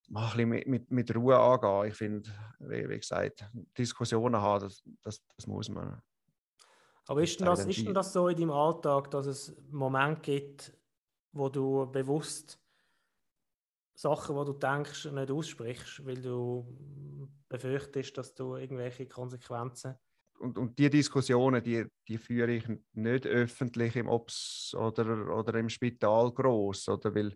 mal ein mit, mit, mit Ruhe angehen. Ich finde, wie, wie, gesagt, Diskussionen haben, das, das, das muss man. Aber ist denn, das, ist denn das so in deinem Alltag, dass es Momente gibt, wo du bewusst Sachen, wo du denkst, nicht aussprichst, weil du befürchtest, dass du irgendwelche Konsequenzen und, und die Diskussionen, die, die führe ich nicht öffentlich im Ops oder, oder im Spital groß, oder weil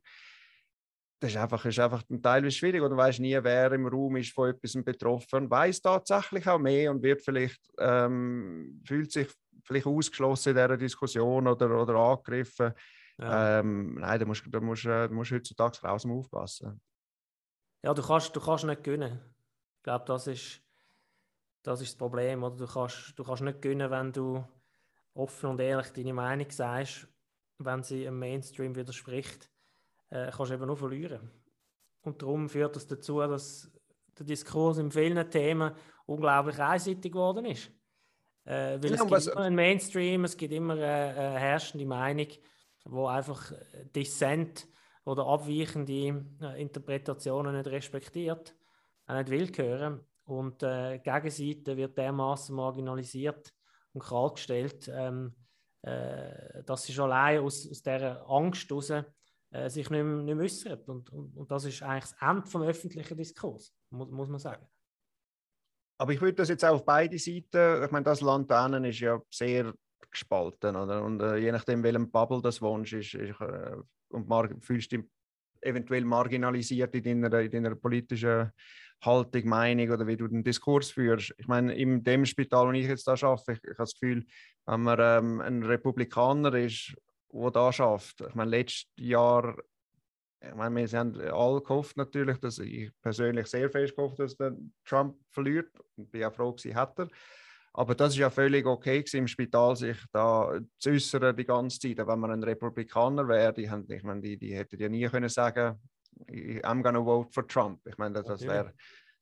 das ist einfach, ist einfach teilweise schwierig oder du weißt nie, wer im Raum ist von etwas betroffen, weiß tatsächlich auch mehr und wird vielleicht ähm, fühlt sich vielleicht ausgeschlossen in dieser Diskussion oder, oder angegriffen. Ja. Ähm, nein, da musst, da, musst, da musst du heutzutage raus aufpassen. Ja, du kannst, du kannst nicht gewinnen. Ich glaube, das ist, das ist das Problem. Oder? Du, kannst, du kannst nicht gewinnen, wenn du offen und ehrlich deine Meinung sagst, wenn sie im Mainstream widerspricht äh, kannst du eben nur verlieren. Und darum führt das dazu, dass der Diskurs in vielen Themen unglaublich einseitig geworden ist. Äh, weil ja, es gibt was... immer einen Mainstream, es gibt immer eine, eine herrschende Meinung, wo einfach Dissent oder abweichende äh, Interpretationen nicht respektiert, auch nicht will hören. Und äh, die Gegenseite wird dermaßen marginalisiert und kalt gestellt, ähm, äh, dass sie schon allein aus, aus dieser Angst heraus äh, sich nicht mehr, nicht mehr äußern. Und, und, und, das ist eigentlich das Ende des öffentlichen Diskurs, muss, muss man sagen. Aber ich würde das jetzt auch auf beide Seiten, ich meine, das Land da ist ja sehr gespalten. Oder? Und äh, je nachdem, welchem Bubble das wohnst, ist, ist äh, und fühlst dich eventuell marginalisiert in deiner, in deiner politischen Haltung, Meinung oder wie du den Diskurs führst. Ich meine, in dem Spital, wo ich jetzt da arbeite, ich, ich habe das Gefühl, wenn man ähm, ein Republikaner ist, der da schafft. Ich meine, letztes Jahr, ich meine, wir haben alle gehofft natürlich, dass ich persönlich sehr fest gehofft, dass der Trump verliert. Ich bin auch froh, dass hat er. Aber das ist ja völlig okay gewesen, im Spital, sich da zu äußern die ganze Zeit. Wenn man ein Republikaner wäre, die, ich meine, die, die hätten ja nie können sagen, I'm gonna vote for Trump. Ich meine, das, das wäre,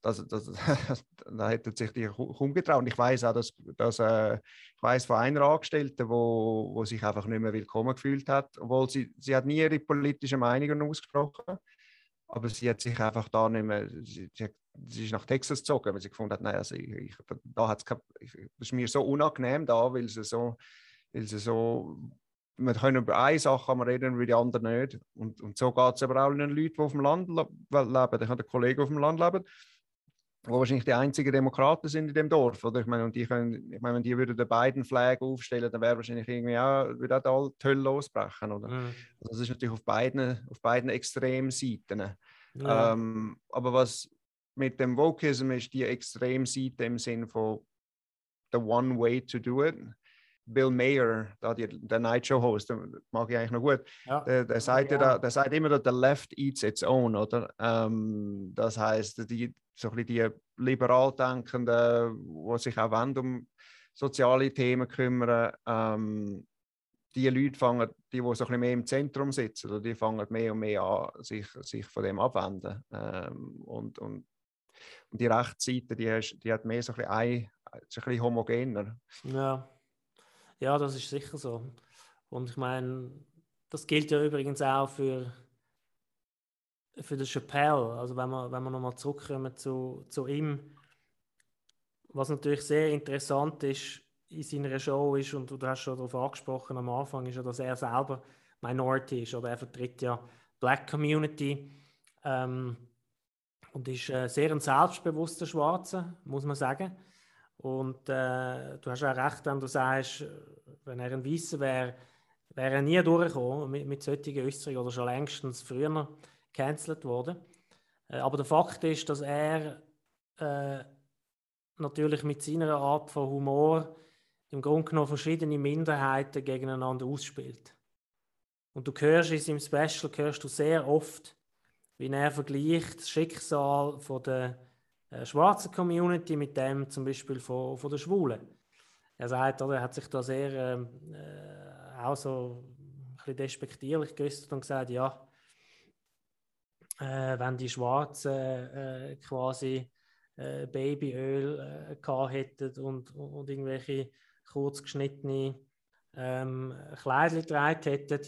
das, das, da hätten sich die kaum getraut. Ich weiß auch, dass, dass äh, ich weiß von einer Angestellten, wo, wo sich einfach nicht mehr willkommen gefühlt hat, obwohl sie, sie hat nie ihre politische Meinung ausgesprochen, aber sie hat sich einfach da nicht mehr, sie, sie, sie ist nach Texas gezogen, weil sie gefunden hat, nein, also ich, ich, da hat's ich, das ist mir so unangenehm da, weil sie so, weil sie so wir können über eine Sache reden, über die andere nicht. Und, und so geht es aber auch den Leuten, die auf dem Land leben. Ich habe einen Kollegen auf dem Land leben, wo wahrscheinlich die einzigen Demokraten sind in dem Dorf. Oder? Ich meine, und die können, ich meine, wenn die würden den beiden Flag aufstellen, dann wäre wahrscheinlich irgendwie auch, würde auch die Hölle losbrechen. Oder? Mhm. Also das ist natürlich auf beiden, auf beiden Extremseiten. Ja. Ähm, aber was mit dem Wokeism ist, die Extremseite im Sinn von the one way to do it. Bill Mayer, da die, der Night Show Host, mag ich eigentlich noch gut. Ja. Der, der, sagt ja. da, der sagt immer, dass der Left eats its own, oder? Ähm, das heißt, die, so ein die liberal denkenden, die sich auch wollen, um soziale Themen kümmern, ähm, die Leute fangen, die, die so ein bisschen mehr im Zentrum sitzen, oder die fangen mehr und mehr an, sich, sich von dem abwenden. Ähm, und, und, und die Rechtsseite, die, die hat mehr so ein bisschen, ein, ein bisschen homogener. Ja. Ja, das ist sicher so. Und ich meine, das gilt ja übrigens auch für für den Chappelle, also wenn wir, wenn wir nochmal zurückkommen zu, zu ihm, was natürlich sehr interessant ist in seiner Show ist, und du hast schon darauf angesprochen am Anfang, ist ja, dass er selber Minority ist oder er vertritt ja Black Community ähm, und ist äh, sehr ein selbstbewusster Schwarzer, muss man sagen. Und äh, du hast auch recht, wenn du sagst, wenn er ein Weißer wäre, wäre er nie durchgekommen mit, mit solchen Äußerungen oder schon längstens früher gecancelt worden. Äh, aber der Fakt ist, dass er äh, natürlich mit seiner Art von Humor im Grunde genommen verschiedene Minderheiten gegeneinander ausspielt. Und du hörst in seinem Special hörst du sehr oft, wie er vergleicht das Schicksal von der äh, schwarzen Community mit dem zum Beispiel von, von der Schwulen. Er sagt, oder, er hat sich da sehr ähm, äh, auch so ein bisschen despektierlich geäußert und gesagt, ja, äh, wenn die Schwarzen äh, quasi äh, Babyöl äh, hätten und, und irgendwelche kurz geschnittene ähm, Kleider getragen hätten,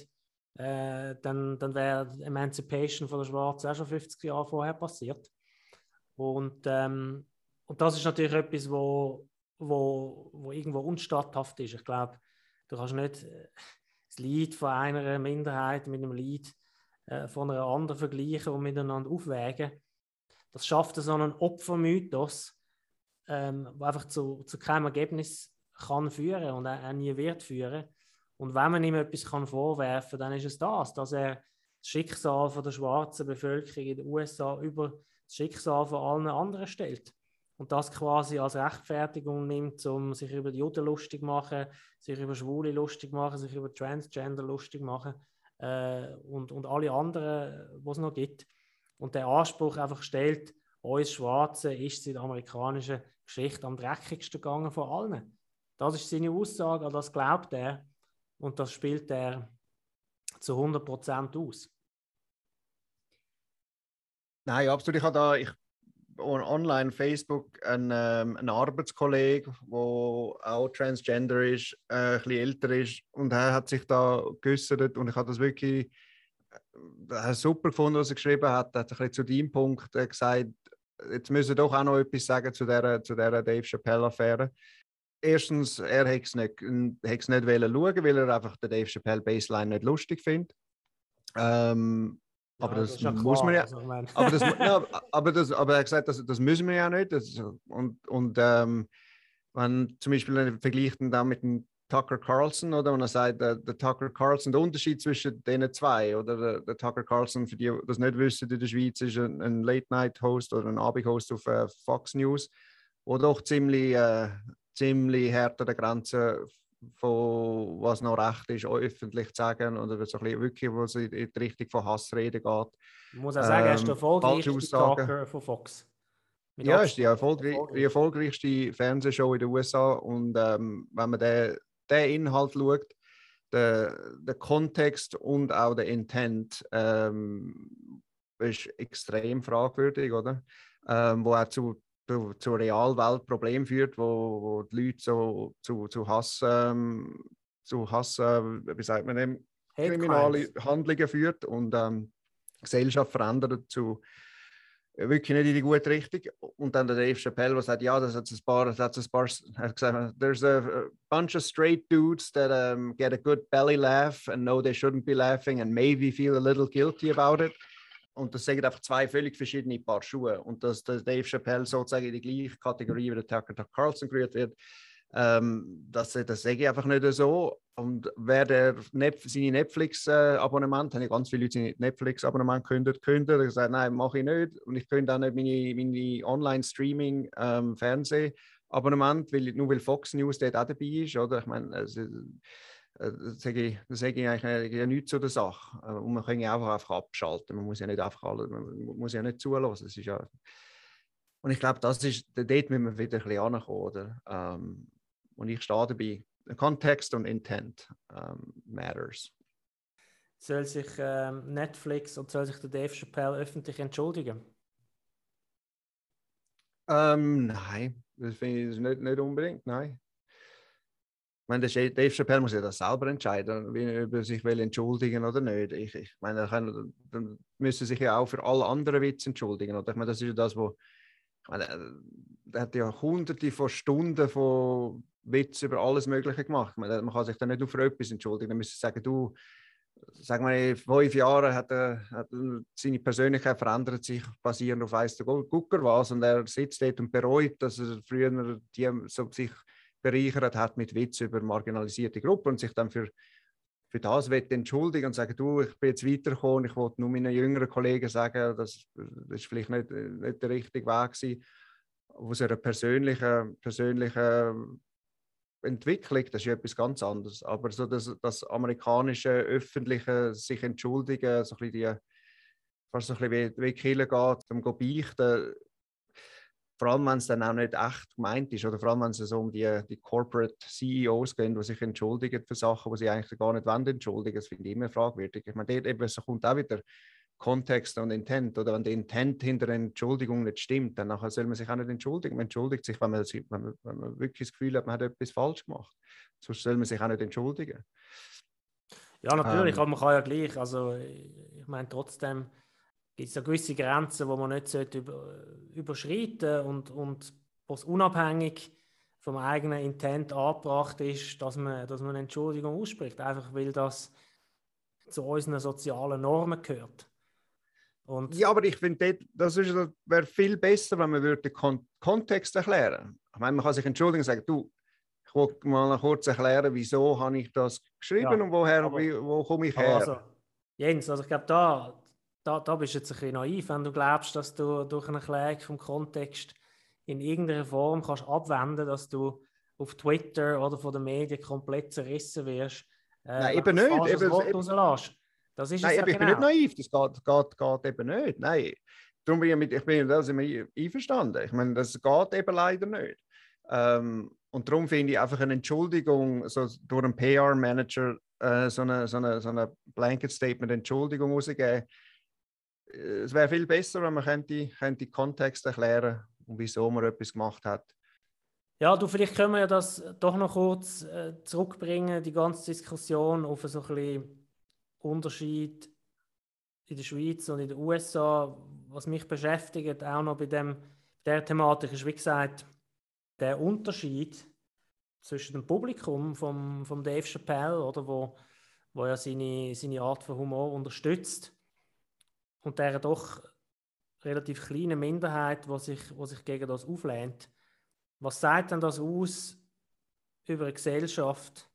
äh, dann, dann wäre die Emancipation von der Schwarzen auch schon 50 Jahre vorher passiert. Und, ähm, und das ist natürlich etwas, wo, wo, wo irgendwo unstatthaft ist. Ich glaube, du kannst nicht äh, das Lied von einer Minderheit mit einem Lied äh, von einer anderen vergleichen und miteinander aufwägen. Das schafft so einen Opfermythos, ähm, der einfach zu, zu keinem Ergebnis kann führen und auch, auch nie wird führen. Und wenn man ihm etwas kann vorwerfen kann, dann ist es das, dass er das Schicksal von der schwarzen Bevölkerung in den USA über Schicksal von allen anderen stellt. Und das quasi als Rechtfertigung nimmt, um sich über die Juden lustig machen, sich über Schwule lustig machen, sich über Transgender lustig machen äh, und, und alle anderen, die es noch gibt. Und der Anspruch einfach stellt, uns Schwarze ist in der amerikanischen Geschichte am dreckigsten gegangen von allen. Das ist seine Aussage, an das glaubt er und das spielt er zu 100% aus. Nein, absolut. Ich habe da, ich, online Facebook einen, ähm, einen Arbeitskollegen, der auch Transgender ist, äh, ein bisschen älter ist und er hat sich da geäußert und ich habe das wirklich äh, super gefunden, was er geschrieben hat. Er hat ein bisschen zu deinem Punkt äh, gesagt, jetzt müssen wir doch auch noch etwas sagen zu dieser, zu dieser Dave Chappelle-Affäre. erstens, er hätte es nicht, nicht schauen wollen, weil er einfach den Dave Chappelle Baseline nicht lustig findet. Ähm, aber ja, das, das muss klar, man ja. Also, aber, das, ja, aber, das, aber er hat gesagt, das, das müssen wir ja nicht. Das, und und ähm, wenn zum Beispiel vergleicht dann mit dem Tucker Carlson oder wenn er sagt, der, der, Tucker Carlson, der Unterschied zwischen denen zwei oder der, der, Tucker Carlson, für die, die das nicht wissen, in der Schweiz ist ein, ein Late-Night-Host oder ein Abend-Host auf uh, Fox News, wo doch ziemlich, uh, ziemlich hart an der Grenze von was noch recht ist, auch öffentlich zu sagen oder so ein bisschen wirklich, wo es in die Richtung von Hassreden geht. Ich muss auch sagen, ähm, hast du erfolgreichste Talker von Fox? Mit ja, ist die, erfolgreich, die erfolgreichste Fernsehshow in den USA und ähm, wenn man den, den Inhalt schaut, der, der Kontext und auch der Intent ähm, ist extrem fragwürdig, oder? Ähm, wo auch zu zu, zur Realwelt Problem führt, wo, wo die Leute so zu, zu Hass, ähm, zu Hass, äh, wie sagt man dem, kriminale Handlungen führt und ähm, Gesellschaft verändert zu äh, wirklich nicht in die gute Richtung. Und dann der Dave Chappelle, der sagt, ja, das hat ein paar, das hat ein paar, hat gesagt, there's a, bunch of straight dudes that um, get a good belly laugh and know they shouldn't be laughing and maybe feel a little guilty about it. Und das sind einfach zwei völlig verschiedene Paar Schuhe. Und dass, dass Dave Chappelle sozusagen in die gleiche Kategorie wie der Tucker Carlson gerührt wird, ähm, das, das sage ich einfach nicht so. Und wer der Net seine Netflix-Abonnement, habe ich ganz viele Leute seine Netflix-Abonnement gekündigt, kündigt, ich gesagt, nein, mache ich nicht. Und ich könnte auch nicht meine, meine Online-Streaming-Fernseh-Abonnement, ähm, weil, nur weil Fox News dort auch dabei ist. Oder? Ich meine, also, äh, das sage ich, sage ich eigentlich ja nichts zu der Sache. Äh, und man kann ja einfach, einfach abschalten. Man muss ja nicht einfach alle, man muss ja nicht zulassen. Es ist ja, und ich glaube, das ist, dort müssen wir wieder ein bisschen ankommen, oder? Ähm, und ich stehe dabei. Kontext und Intent um, matters. Soll sich ähm, Netflix und soll sich der Dave Chappelle öffentlich entschuldigen? Ähm, nein, das finde ich nicht, nicht unbedingt, nein. Ich meine, der Dave Chappelle muss ja das selber entscheiden, wie er sich will entschuldigen oder nicht. Ich, ich meine, kann, dann müsste sich ja auch für alle anderen Witze entschuldigen. Oder? Ich meine, das ist ja das, wo ich meine, er hat ja hunderte von Stunden von Witz über alles Mögliche gemacht. Meine, man kann sich dann nicht nur für etwas entschuldigen. Dann müsste sagen, du, sag mal, in fünf Jahren hat, er, hat seine Persönlichkeit verändert sich basierend auf weiss der Gucker was und er sitzt dort und bereut, dass er früher die, so sich bereichert hat mit Witz über marginalisierte Gruppen und sich dann für, für das entschuldigen und sagen, du, ich bin jetzt weitergekommen, ich wollte nur meinen jüngeren Kollegen sagen, das, das ist vielleicht nicht, nicht der richtige Weg gewesen. Aus einer persönlichen, persönlichen Entwicklung, das ist etwas ganz anderes. Aber so das, das amerikanische öffentliche sich entschuldigen, so ein bisschen die, fast so ein bisschen wie, wie Killer geht, um beichten, vor allem wenn es dann auch nicht echt gemeint ist oder vor allem wenn es so um die, die Corporate CEOs geht, die sich entschuldigen für Sachen, die sie eigentlich gar nicht wollen entschuldigen, das finde ich immer fragwürdig. Ich meine, dort eben, kommt auch wieder Kontext und Intent oder wenn der Intent hinter der Entschuldigung nicht stimmt, dann nachher soll man sich auch nicht entschuldigen. Man entschuldigt sich, wenn man, wenn man, wenn man wirklich das Gefühl hat, man hat etwas falsch gemacht. Sonst soll man sich auch nicht entschuldigen. Ja, natürlich, ähm, aber man kann ja gleich, also ich meine trotzdem, gibt es ja gewisse Grenzen, die man nicht über, überschreiten und, und wo es unabhängig vom eigenen Intent angebracht ist, dass man, dass man eine Entschuldigung ausspricht, einfach weil das zu unseren sozialen Normen gehört. Und ja, aber ich finde, das wäre viel besser, wenn man den Kon Kontext erklären Ich meine, man kann sich entschuldigen und sagen, du, ich wollte mal kurz erklären, wieso habe ich das geschrieben ja, und woher, aber, wo komme ich her? Also, Jens, also ich glaube, da, da, da bist du jetzt ein bisschen naiv, wenn du glaubst, dass du durch eine Erklärung vom Kontext in irgendeiner Form kannst abwenden, dass du auf Twitter oder von den Medien komplett zerrissen wirst. Äh, Nein, eben nicht. Eben, eben, das ist Nein, ja ich genau. bin nicht naiv, das geht, geht, geht eben nicht. Nein. Darum bin ich, mit, ich bin da sind wir einverstanden. Ich meine, das geht eben leider nicht. Ähm, und darum finde ich einfach eine Entschuldigung so durch einen PR-Manager äh, so eine, so eine, so eine Blanket-Statement Entschuldigung rausgeben, es wäre viel besser, wenn man könnte, könnte Kontext erklären und wieso man etwas gemacht hat. Ja, du, vielleicht können wir ja das doch noch kurz äh, zurückbringen, die ganze Diskussion auf so ein bisschen Unterschied in der Schweiz und in den USA. Was mich beschäftigt, auch noch bei dem, der Thematik, ist wie gesagt, der Unterschied zwischen dem Publikum vom, vom Dave Chappelle, oder, wo, wo ja seine, seine Art von Humor unterstützt und der doch relativ kleine Minderheit, die sich, wo sich gegen das auflehnt. Was sagt denn das aus über eine Gesellschaft,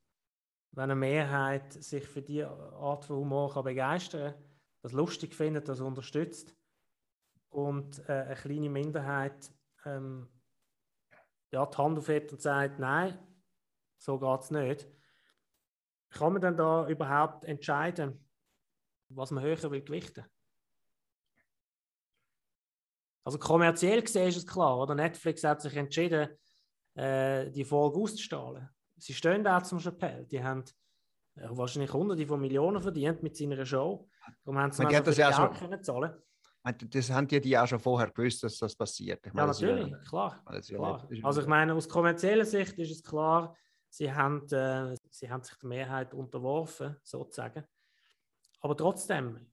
wenn eine Mehrheit sich für diese Art von Humor kann begeistern kann, das lustig findet, das unterstützt und äh, eine kleine Minderheit ähm, ja, die Hand aufhebt und sagt, nein, so geht es nicht. Kann man dann da überhaupt entscheiden, was man höher will gewichten? Also kommerziell gesehen ist es klar, oder? Netflix hat sich entschieden, äh, die Folge auszustrahlen. Sie stehen da zum Chappelle. Die haben äh, wahrscheinlich hunderte von Millionen verdient mit seiner Show. Darum haben sie das ja schon können zahlen. Das haben die, die auch schon vorher gewusst, dass das passiert. Meine, ja, natürlich, ja, klar. klar. Also ich meine, aus kommerzieller Sicht ist es klar, sie haben, äh, sie haben sich der Mehrheit unterworfen, sozusagen. Aber trotzdem,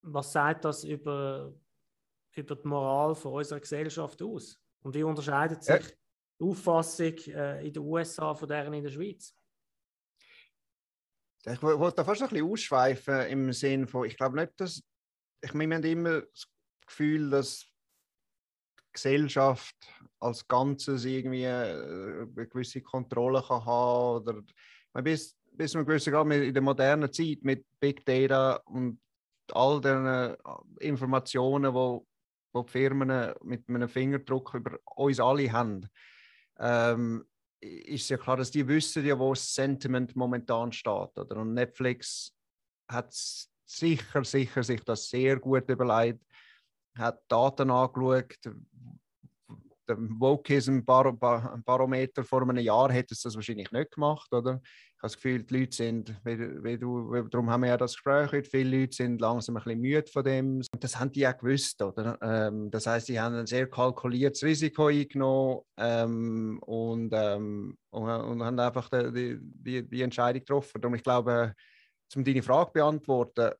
was sagt das über, über die Moral von unserer Gesellschaft aus? Und wie unterscheidet sich ja. die Auffassung äh, in den USA von deren in der Schweiz? Ich wollte da fast ein bisschen ausschweifen im Sinn von, ich glaube nicht, dass, ich meine, wir haben immer das Gefühl, dass die Gesellschaft als Ganzes irgendwie äh, eine gewisse Kontrolle kann haben oder meine, bis, bis zu einem gewissen Grad in der modernen Zeit mit Big Data und all den äh, Informationen, wo, wo die Firmen mit einem Fingerdruck über uns alle haben, ähm, ist ja klar, dass die wissen ja, wo das Sentiment momentan steht. Oder? Und Netflix hat sicher, sicher sich das sehr gut überlegt, hat Daten angeschaut. Der Wokeism-Barometer vor einem Jahr hätte es das wahrscheinlich nicht gemacht, oder? Das Gefühl, die Leute sind, wie, wie du, darum haben wir ja das Gespräch heute, viele Leute sind langsam ein bisschen müde von dem. Und das haben die auch gewusst, oder? Ähm, das heißt, sie haben ein sehr kalkuliertes Risiko eingenommen ähm, und, ähm, und, und, haben einfach die, die, die Entscheidung getroffen. Darum, ich glaube, um deine Frage zu beantworten,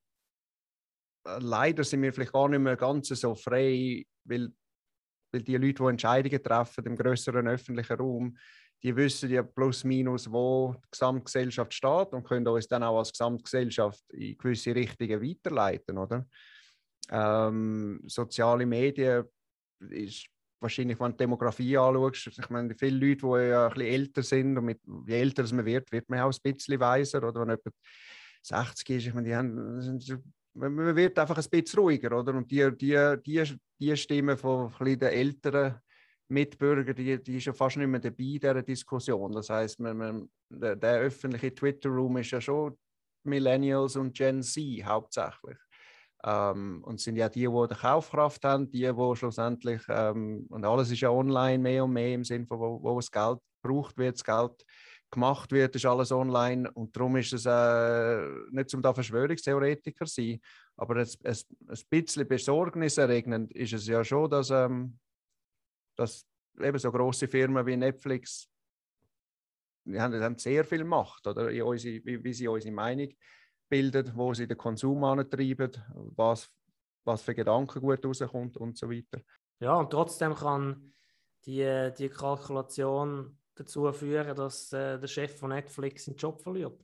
äh, leider sind wir vielleicht gar nicht mehr ganz so frei, weil, weil die Leute, die Entscheidungen treffen im größeren öffentlichen Raum, die wissen ja plus minus, wo die Gesamtgesellschaft steht und können uns dann auch als Gesamtgesellschaft in gewisse Richtungen weiterleiten, oder? Ähm, soziale Medien ist wahrscheinlich, wenn du die Demografie anschaust, ich meine, viele Leute, die ja ein bisschen älter sind und mit, je älter man wird, wird man auch ein bisschen weiser, oder wenn jemand 60 ist, ich meine, die haben, man wird einfach ein bisschen ruhiger, oder? Und die, die, die, die Stimmen von ein den Älteren Mitbürger, die, die ist ja fast nicht mehr dabei in dieser Diskussion. Das heißt, man, man, der, der, öffentliche Twitter-Room ist ja schon Millennials und Gen Z hauptsächlich. Ähm, und sind ja die, die die Kaufkraft haben, die, die schlussendlich, ähm, und alles ist ja online mehr und mehr im Sinne von, wo, wo das Geld gebraucht wird, das Geld gemacht wird, ist alles online. Und darum ist es äh, nicht zum da Verschwörungstheoretiker sein, aber ein, ein, ein bisschen besorgniserregend ist es ja schon, dass. Ähm, dass eben so große Firmen wie Netflix die haben, haben sehr viel Macht, oder? Unsere, wie, wie sie unsere Meinung bilden, wo sie den Konsum antreiben, was, was für Gedanken gut rauskommt und so weiter. Ja, und trotzdem kann die, die Kalkulation dazu führen, dass äh, der Chef von Netflix seinen Job verliert.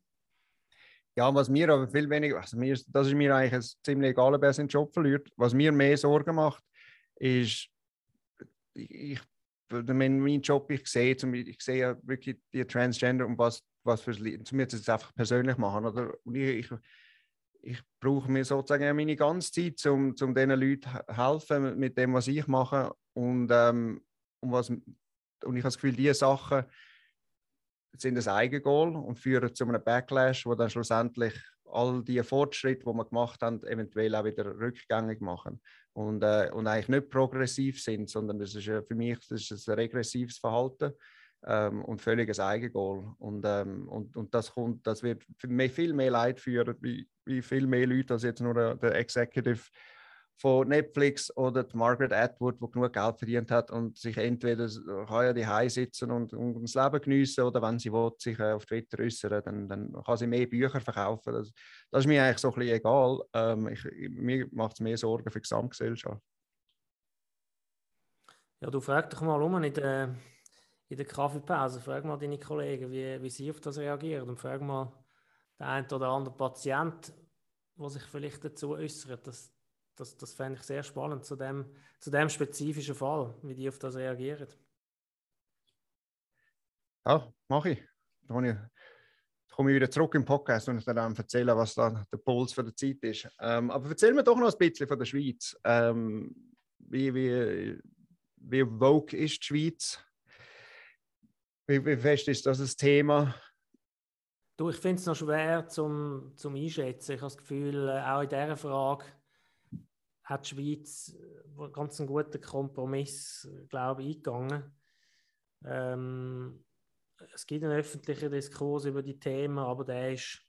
Ja, was mir aber viel weniger, also mir, das ist mir eigentlich ziemlich egal, ob er seinen Job verliert. Was mir mehr Sorgen macht, ist, ich, mein Job, ich sehe, ich sehe ja wirklich die Transgender und was, was für zu mir das einfach persönlich machen. Oder? Und ich, ich, ich brauche mir sozusagen meine ganze Zeit, um, um diesen Leuten helfen mit dem, was ich mache. Und, ähm, und, was, und ich habe das Gefühl, diese Sachen sind ein Eigengoal und führen zu einem Backlash, wo dann schlussendlich all die Fortschritte, die wir gemacht haben, eventuell auch wieder rückgängig machen und, äh, und eigentlich nicht progressiv sind, sondern das ist für mich das ist ein regressives Verhalten ähm, und völliges Eigengoal. Und, ähm, und, und das, kommt, das wird viel mehr Leid führen, wie, wie viel mehr Leute als jetzt nur der Executive von Netflix oder die Margaret Atwood, die genug Geld verdient hat und sich entweder kann die sitzen und, und das Leben geniessen oder wenn sie will, sich äh, auf Twitter äußern, dann, dann kann sie mehr Bücher verkaufen. Das, das ist mir eigentlich so ein bisschen egal. Ähm, ich, mir macht es mehr Sorgen für die Gesamtgesellschaft. Ja, du fragst dich mal um in der, in der Kaffeepause, frag mal deine Kollegen, wie, wie sie auf das reagieren und frag mal den einen oder anderen Patient, der sich vielleicht dazu äußert. Das, das, das fände ich sehr spannend zu dem, zu dem spezifischen Fall, wie die auf das reagieren. Ja, mache ich. Da komme ich wieder zurück im Podcast und dann erzählen, was da der Puls für die Zeit ist. Ähm, aber erzähl mir doch noch ein bisschen von der Schweiz. Ähm, wie, wie, wie woke ist die Schweiz? Wie, wie fest ist das ein Thema? Du, ich finde es noch schwer zum, zum Einschätzen. Ich habe das Gefühl, äh, auch in dieser Frage hat die Schweiz äh, ganz einen guten Kompromiss, glaube ich, eingegangen. Ähm, es gibt einen öffentlichen Diskurs über die Themen, aber der ist,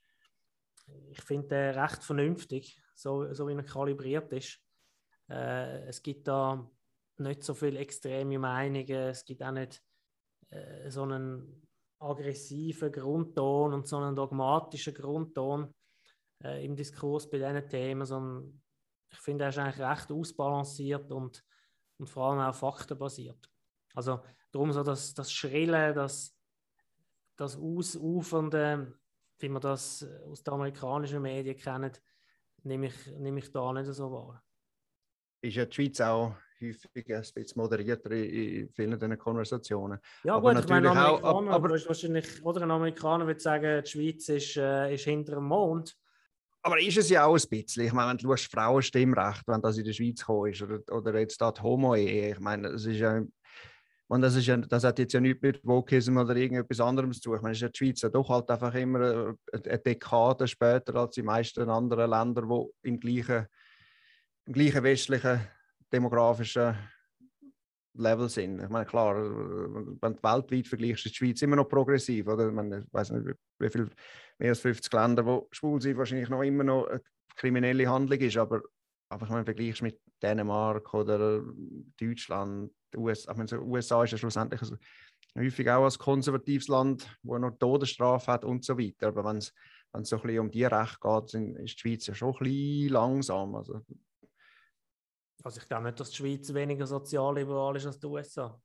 ich finde den recht vernünftig, so, so wie er kalibriert ist. Äh, es gibt da nicht so viele extreme Meinungen, es gibt auch nicht äh, so einen aggressiven Grundton und so einen dogmatischen Grundton äh, im Diskurs bei diesen Themen, sondern ich finde, er ist eigentlich recht ausbalanciert und, und vor allem auch faktenbasiert. Also darum so das, das Schrillen, das, das Ausufernde, wie man das aus den amerikanischen Medien kennt, nehme ich, nehme ich da nicht so wahr. Ist ja die Schweiz auch häufig ein bisschen moderierter in vielen dieser Konversationen. Ja, aber gut, ich meine, auch, aber, aber wahrscheinlich, oder ein Amerikaner würde sagen, die Schweiz ist, äh, ist hinter dem Mond. Aber ist es ja auch ein bisschen. Ich meine, wenn du schaust, Frauenstimmrecht, wenn das in der Schweiz gekommen oder, oder jetzt da Homo-Ehe, ich meine, es ist ja und das, ist ja, das hat jetzt ja nichts mit Wokism oder irgendetwas anderem zu tun. Ich meine, ist ja die Schweiz ja doch halt einfach immer eine Dekade später als die meisten anderen Länder, die im gleichen, im gleichen westlichen demografischen Level sind. Ich meine, klar, wenn du weltweit vergleichst, ist die Schweiz immer noch progressiv. Oder? Ich, meine, ich weiß nicht, wie viel, mehr als 50 Länder, die schwul sind, wahrscheinlich noch immer noch eine kriminelle Handlung ist. Aber, aber ich meine, vergleichst mit Dänemark oder Deutschland, USA, ich meine, USA ist ja schlussendlich häufig auch ein konservatives Land, wo noch Todesstrafe hat und so weiter. Aber wenn es so ein bisschen um die Rechte geht, ist die Schweiz ja schon ein bisschen langsam. Also, also ich glaube nicht, dass die Schweiz weniger sozialliberal ist als die USA.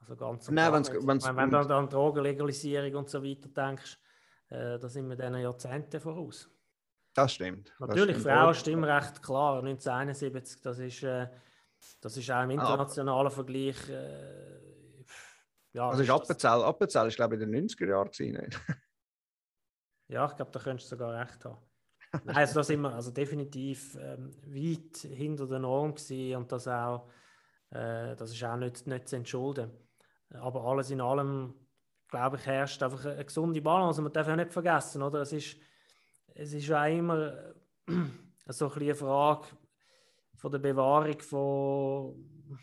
Also ganz Nein, wenn's, wenn's, meine, Wenn du an Drogenlegalisierung und so weiter denkst, äh, da sind wir diesen Jahrzehnten voraus. Das stimmt. Natürlich, Frauenstimmrecht, klar, 1971, das ist... Äh, das ist auch im internationalen ah, Vergleich. Äh, ja, also ist Appenzell, Appenzell ist glaube ich in den 90er Jahren Ja, ich glaube, da könntest du sogar recht haben. Nein, da sind also definitiv ähm, weit hinter der Norm gewesen und das auch, äh, das ist auch nicht, nicht zu entschulden. Aber alles in allem, glaube ich, herrscht einfach eine, gesunde Balance. Man darf ja nicht vergessen, oder? Es ist, es ist auch immer so ein eine Frage, von der Bewahrung von,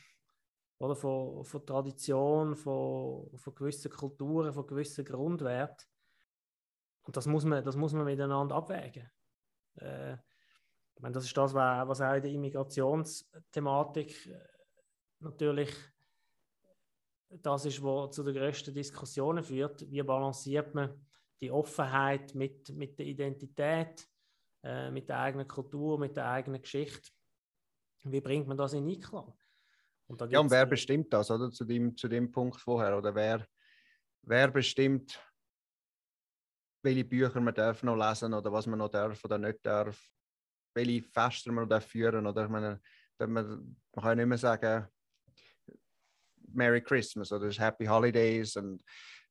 oder von, von Tradition, von, von gewissen Kulturen, von gewissen Grundwerten. Und das muss man, das muss man miteinander abwägen. Äh, ich meine, das ist das, was auch in der Immigrationsthematik äh, natürlich das ist, was zu den größten Diskussionen führt. Wie balanciert man die Offenheit mit, mit der Identität, äh, mit der eigenen Kultur, mit der eigenen Geschichte? Wie bringt man das in Einklang? Und ja, und wer bestimmt das, oder? Zu dem, zu dem Punkt vorher? Oder wer, wer bestimmt, welche Bücher man darf noch lesen oder was man noch darf oder nicht darf? Welche Feste man noch darf führen? Oder ich man, man kann nicht mehr sagen, Merry Christmas oder Happy Holidays und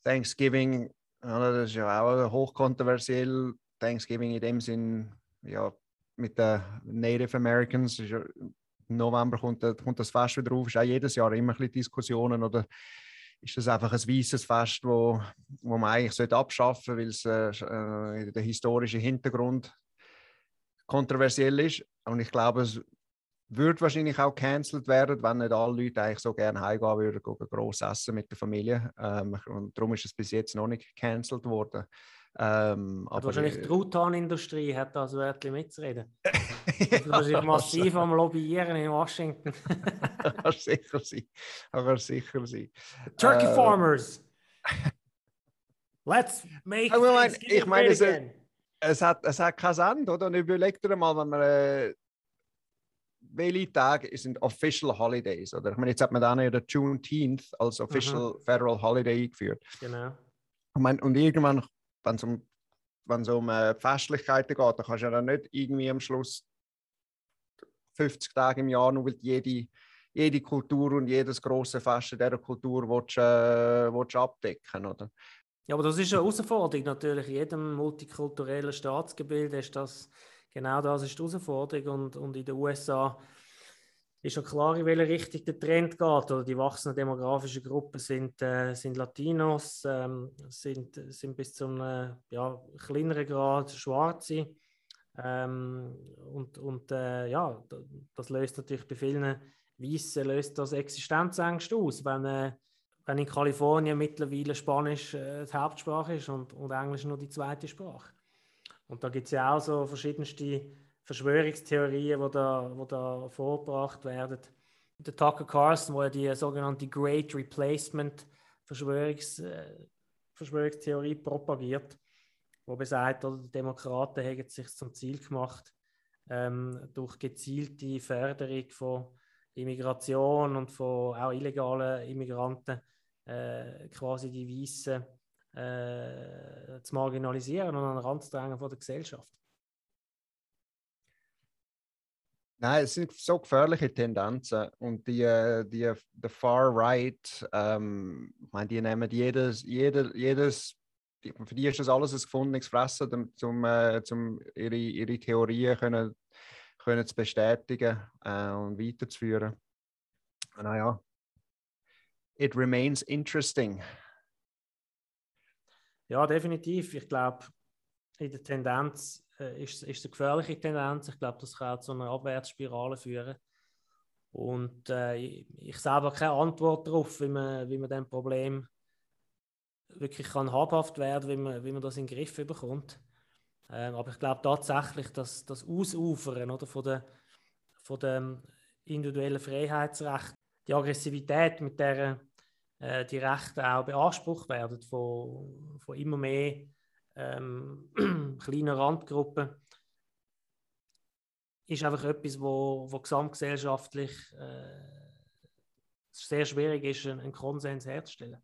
Thanksgiving. Das ist ja auch hochkontroversiell. Thanksgiving in dem Sinn, ja, mit den Native Americans ist ja im November kommt, kommt das Fest wieder auf. Ist auch jedes Jahr immer ein bisschen Diskussionen oder ist das einfach ein weißes Fest, wo, wo man eigentlich abschaffen sollte, weil es äh, der historische Hintergrund kontroversiell ist. Und ich glaube, es würde wahrscheinlich auch cancelled werden, wenn nicht alle Leute eigentlich so gerne heimgehen würden, groß essen mit der Familie. Ähm, und darum ist es bis jetzt noch nicht cancelled worden. Ähm, aber wahrscheinlich die Truthahn-Industrie hat da so etwas mitzureden. ja, wahrscheinlich massiv am Lobbyieren in Washington. kann sicher sein. Kann sicher sein. Turkey äh, Farmers. Let's make ich meine, ich meine es, es, hat, es hat keinen Sinn, oder? Und überleg dir mal, wenn man äh, welche Tage sind Official Holidays? Oder ich meine, jetzt hat man dann ja den Juneteenth als Official mhm. Federal Holiday eingeführt. Genau. Ich meine, und irgendwann, wenn es um, wenn's um äh, Festlichkeiten geht, dann kannst du ja dann nicht irgendwie am Schluss 50 Tage im Jahr, nur weil jede, jede Kultur und jedes große Fest in dieser Kultur willst, äh, willst abdecken, oder? Ja, aber das ist eine Herausforderung natürlich. In jedem multikulturellen Staatsgebilde ist das genau das ist die Herausforderung. Und, und in den USA ist ja klar, in welche Richtung der Trend geht. Oder die wachsenden demografischen Gruppen sind, äh, sind Latinos, ähm, sind, sind bis zu einem ja, kleineren Grad Schwarze. Ähm, und und äh, ja, das löst natürlich bei vielen Weißen löst das Existenzängste aus, wenn, äh, wenn in Kalifornien mittlerweile Spanisch äh, die Hauptsprache ist und, und Englisch nur die zweite Sprache. Und da gibt es ja auch so verschiedenste Verschwörungstheorien, die da, wo da vorgebracht werden. Der Tucker Carlson, wo er die sogenannte Great Replacement Verschwörungs, äh, Verschwörungstheorie propagiert, wo besagt, oder die Demokraten haben sich zum Ziel gemacht, ähm, durch gezielte Förderung von Immigration und von auch illegalen Immigranten äh, quasi die Weißen äh, zu marginalisieren und an den Rand zu drängen von der Gesellschaft. Nein, es sind so gefährliche Tendenzen und die, äh, die, die Far Right, ähm, ich meine, die nehmen jedes, jeder, jedes, für die ist das alles ein gefundenes Fressen, um, um, äh, um ihre, ihre Theorien können, können zu bestätigen äh, und weiterzuführen. Naja, it remains interesting. Ja, definitiv. Ich glaube, in der Tendenz äh, ist, ist eine gefährliche Tendenz. Ich glaube, das kann zu einer Abwärtsspirale führen. Und äh, ich, ich selber keine Antwort darauf, wie man, wie man dem Problem wirklich kann habhaft werden, wie man, wie man das in den Griff bekommt. Ähm, aber ich glaube tatsächlich, dass das Ausufern oder, von, der, von dem individuellen Freiheitsrecht, die Aggressivität, mit der äh, die Rechte auch beansprucht werden von, von immer mehr ähm, kleinen Randgruppen, ist einfach etwas, wo, wo gesamtgesellschaftlich äh, sehr schwierig ist, einen Konsens herzustellen.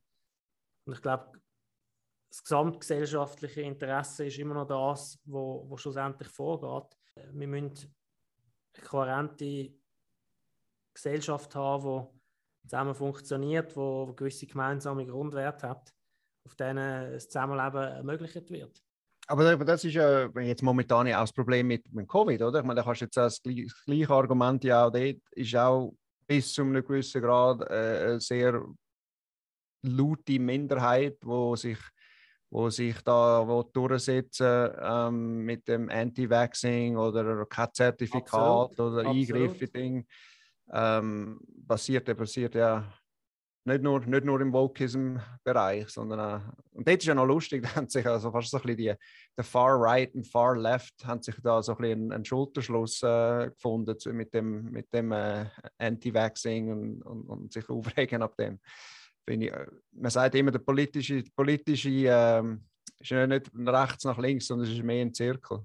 Und ich glaube, das gesamtgesellschaftliche Interesse ist immer noch das, wo, wo schlussendlich vorgeht. Wir müssen eine kohärente Gesellschaft haben, die zusammen funktioniert, wo gewisse gemeinsame Grundwerte hat, auf denen das Zusammenleben ermöglicht wird. Aber das ist ja jetzt momentan ja auch das Problem mit, mit Covid, oder? Ich meine, da kannst du jetzt das, das gleiche Argument ja auch dort, ist auch bis zu einem gewissen Grad äh, eine sehr laute Minderheit, wo sich, wo sich da wo durchsetzen ähm, mit dem Anti-Vaxxing oder kein Zertifikat Absolut. oder Eingriff in Dinge ähm, passiert, passiert ja nicht nur, nicht nur im Wokeism-Bereich, sondern auch, und das ist ja noch lustig, da haben sich also fast so ein bisschen die, der Far Right und Far Left haben sich da so ein bisschen einen, Schulterschluss äh, gefunden mit dem, mit dem äh, Anti-Vaxxing und, und, und, sich aufregen ab dem. Ich, äh, man sagt immer, der politische, politische äh, ist ja nicht rechts nach links, sondern es ist mehr ein Zirkel.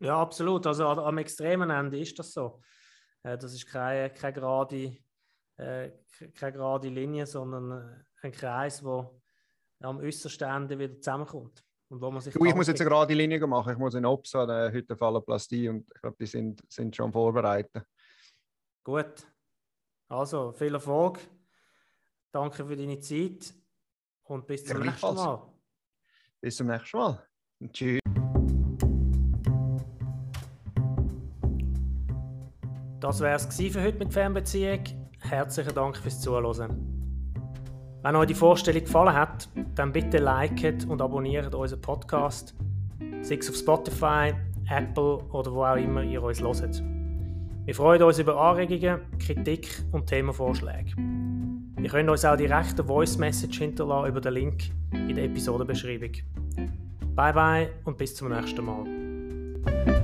Ja, absolut. Also am extremen Ende ist das so. Äh, das ist keine, keine, gerade, äh, keine gerade Linie, sondern äh, ein Kreis, der am äußersten Ende wieder zusammenkommt. Und wo man sich du, ich muss jetzt eine gerade Linie machen. Ich muss in Opsa äh, heute fallen Plastie und ich glaube, die sind, sind schon vorbereitet. Gut. Also, viel Erfolg. Danke für deine Zeit und bis zum ja, nächsten Mal. Bis zum nächsten Mal. Tschüss. Das wäre es für heute mit Fernbeziehung. Herzlichen Dank fürs Zuhören. Wenn euch die Vorstellung gefallen hat, dann bitte liket und abonniert unseren Podcast, sei es auf Spotify, Apple oder wo auch immer ihr uns hört. Wir freuen uns über Anregungen, Kritik und Themenvorschläge. Ihr könnt uns auch direkt eine Voice Message hinterlassen über den Link in der Episodenbeschreibung. Bye bye und bis zum nächsten Mal.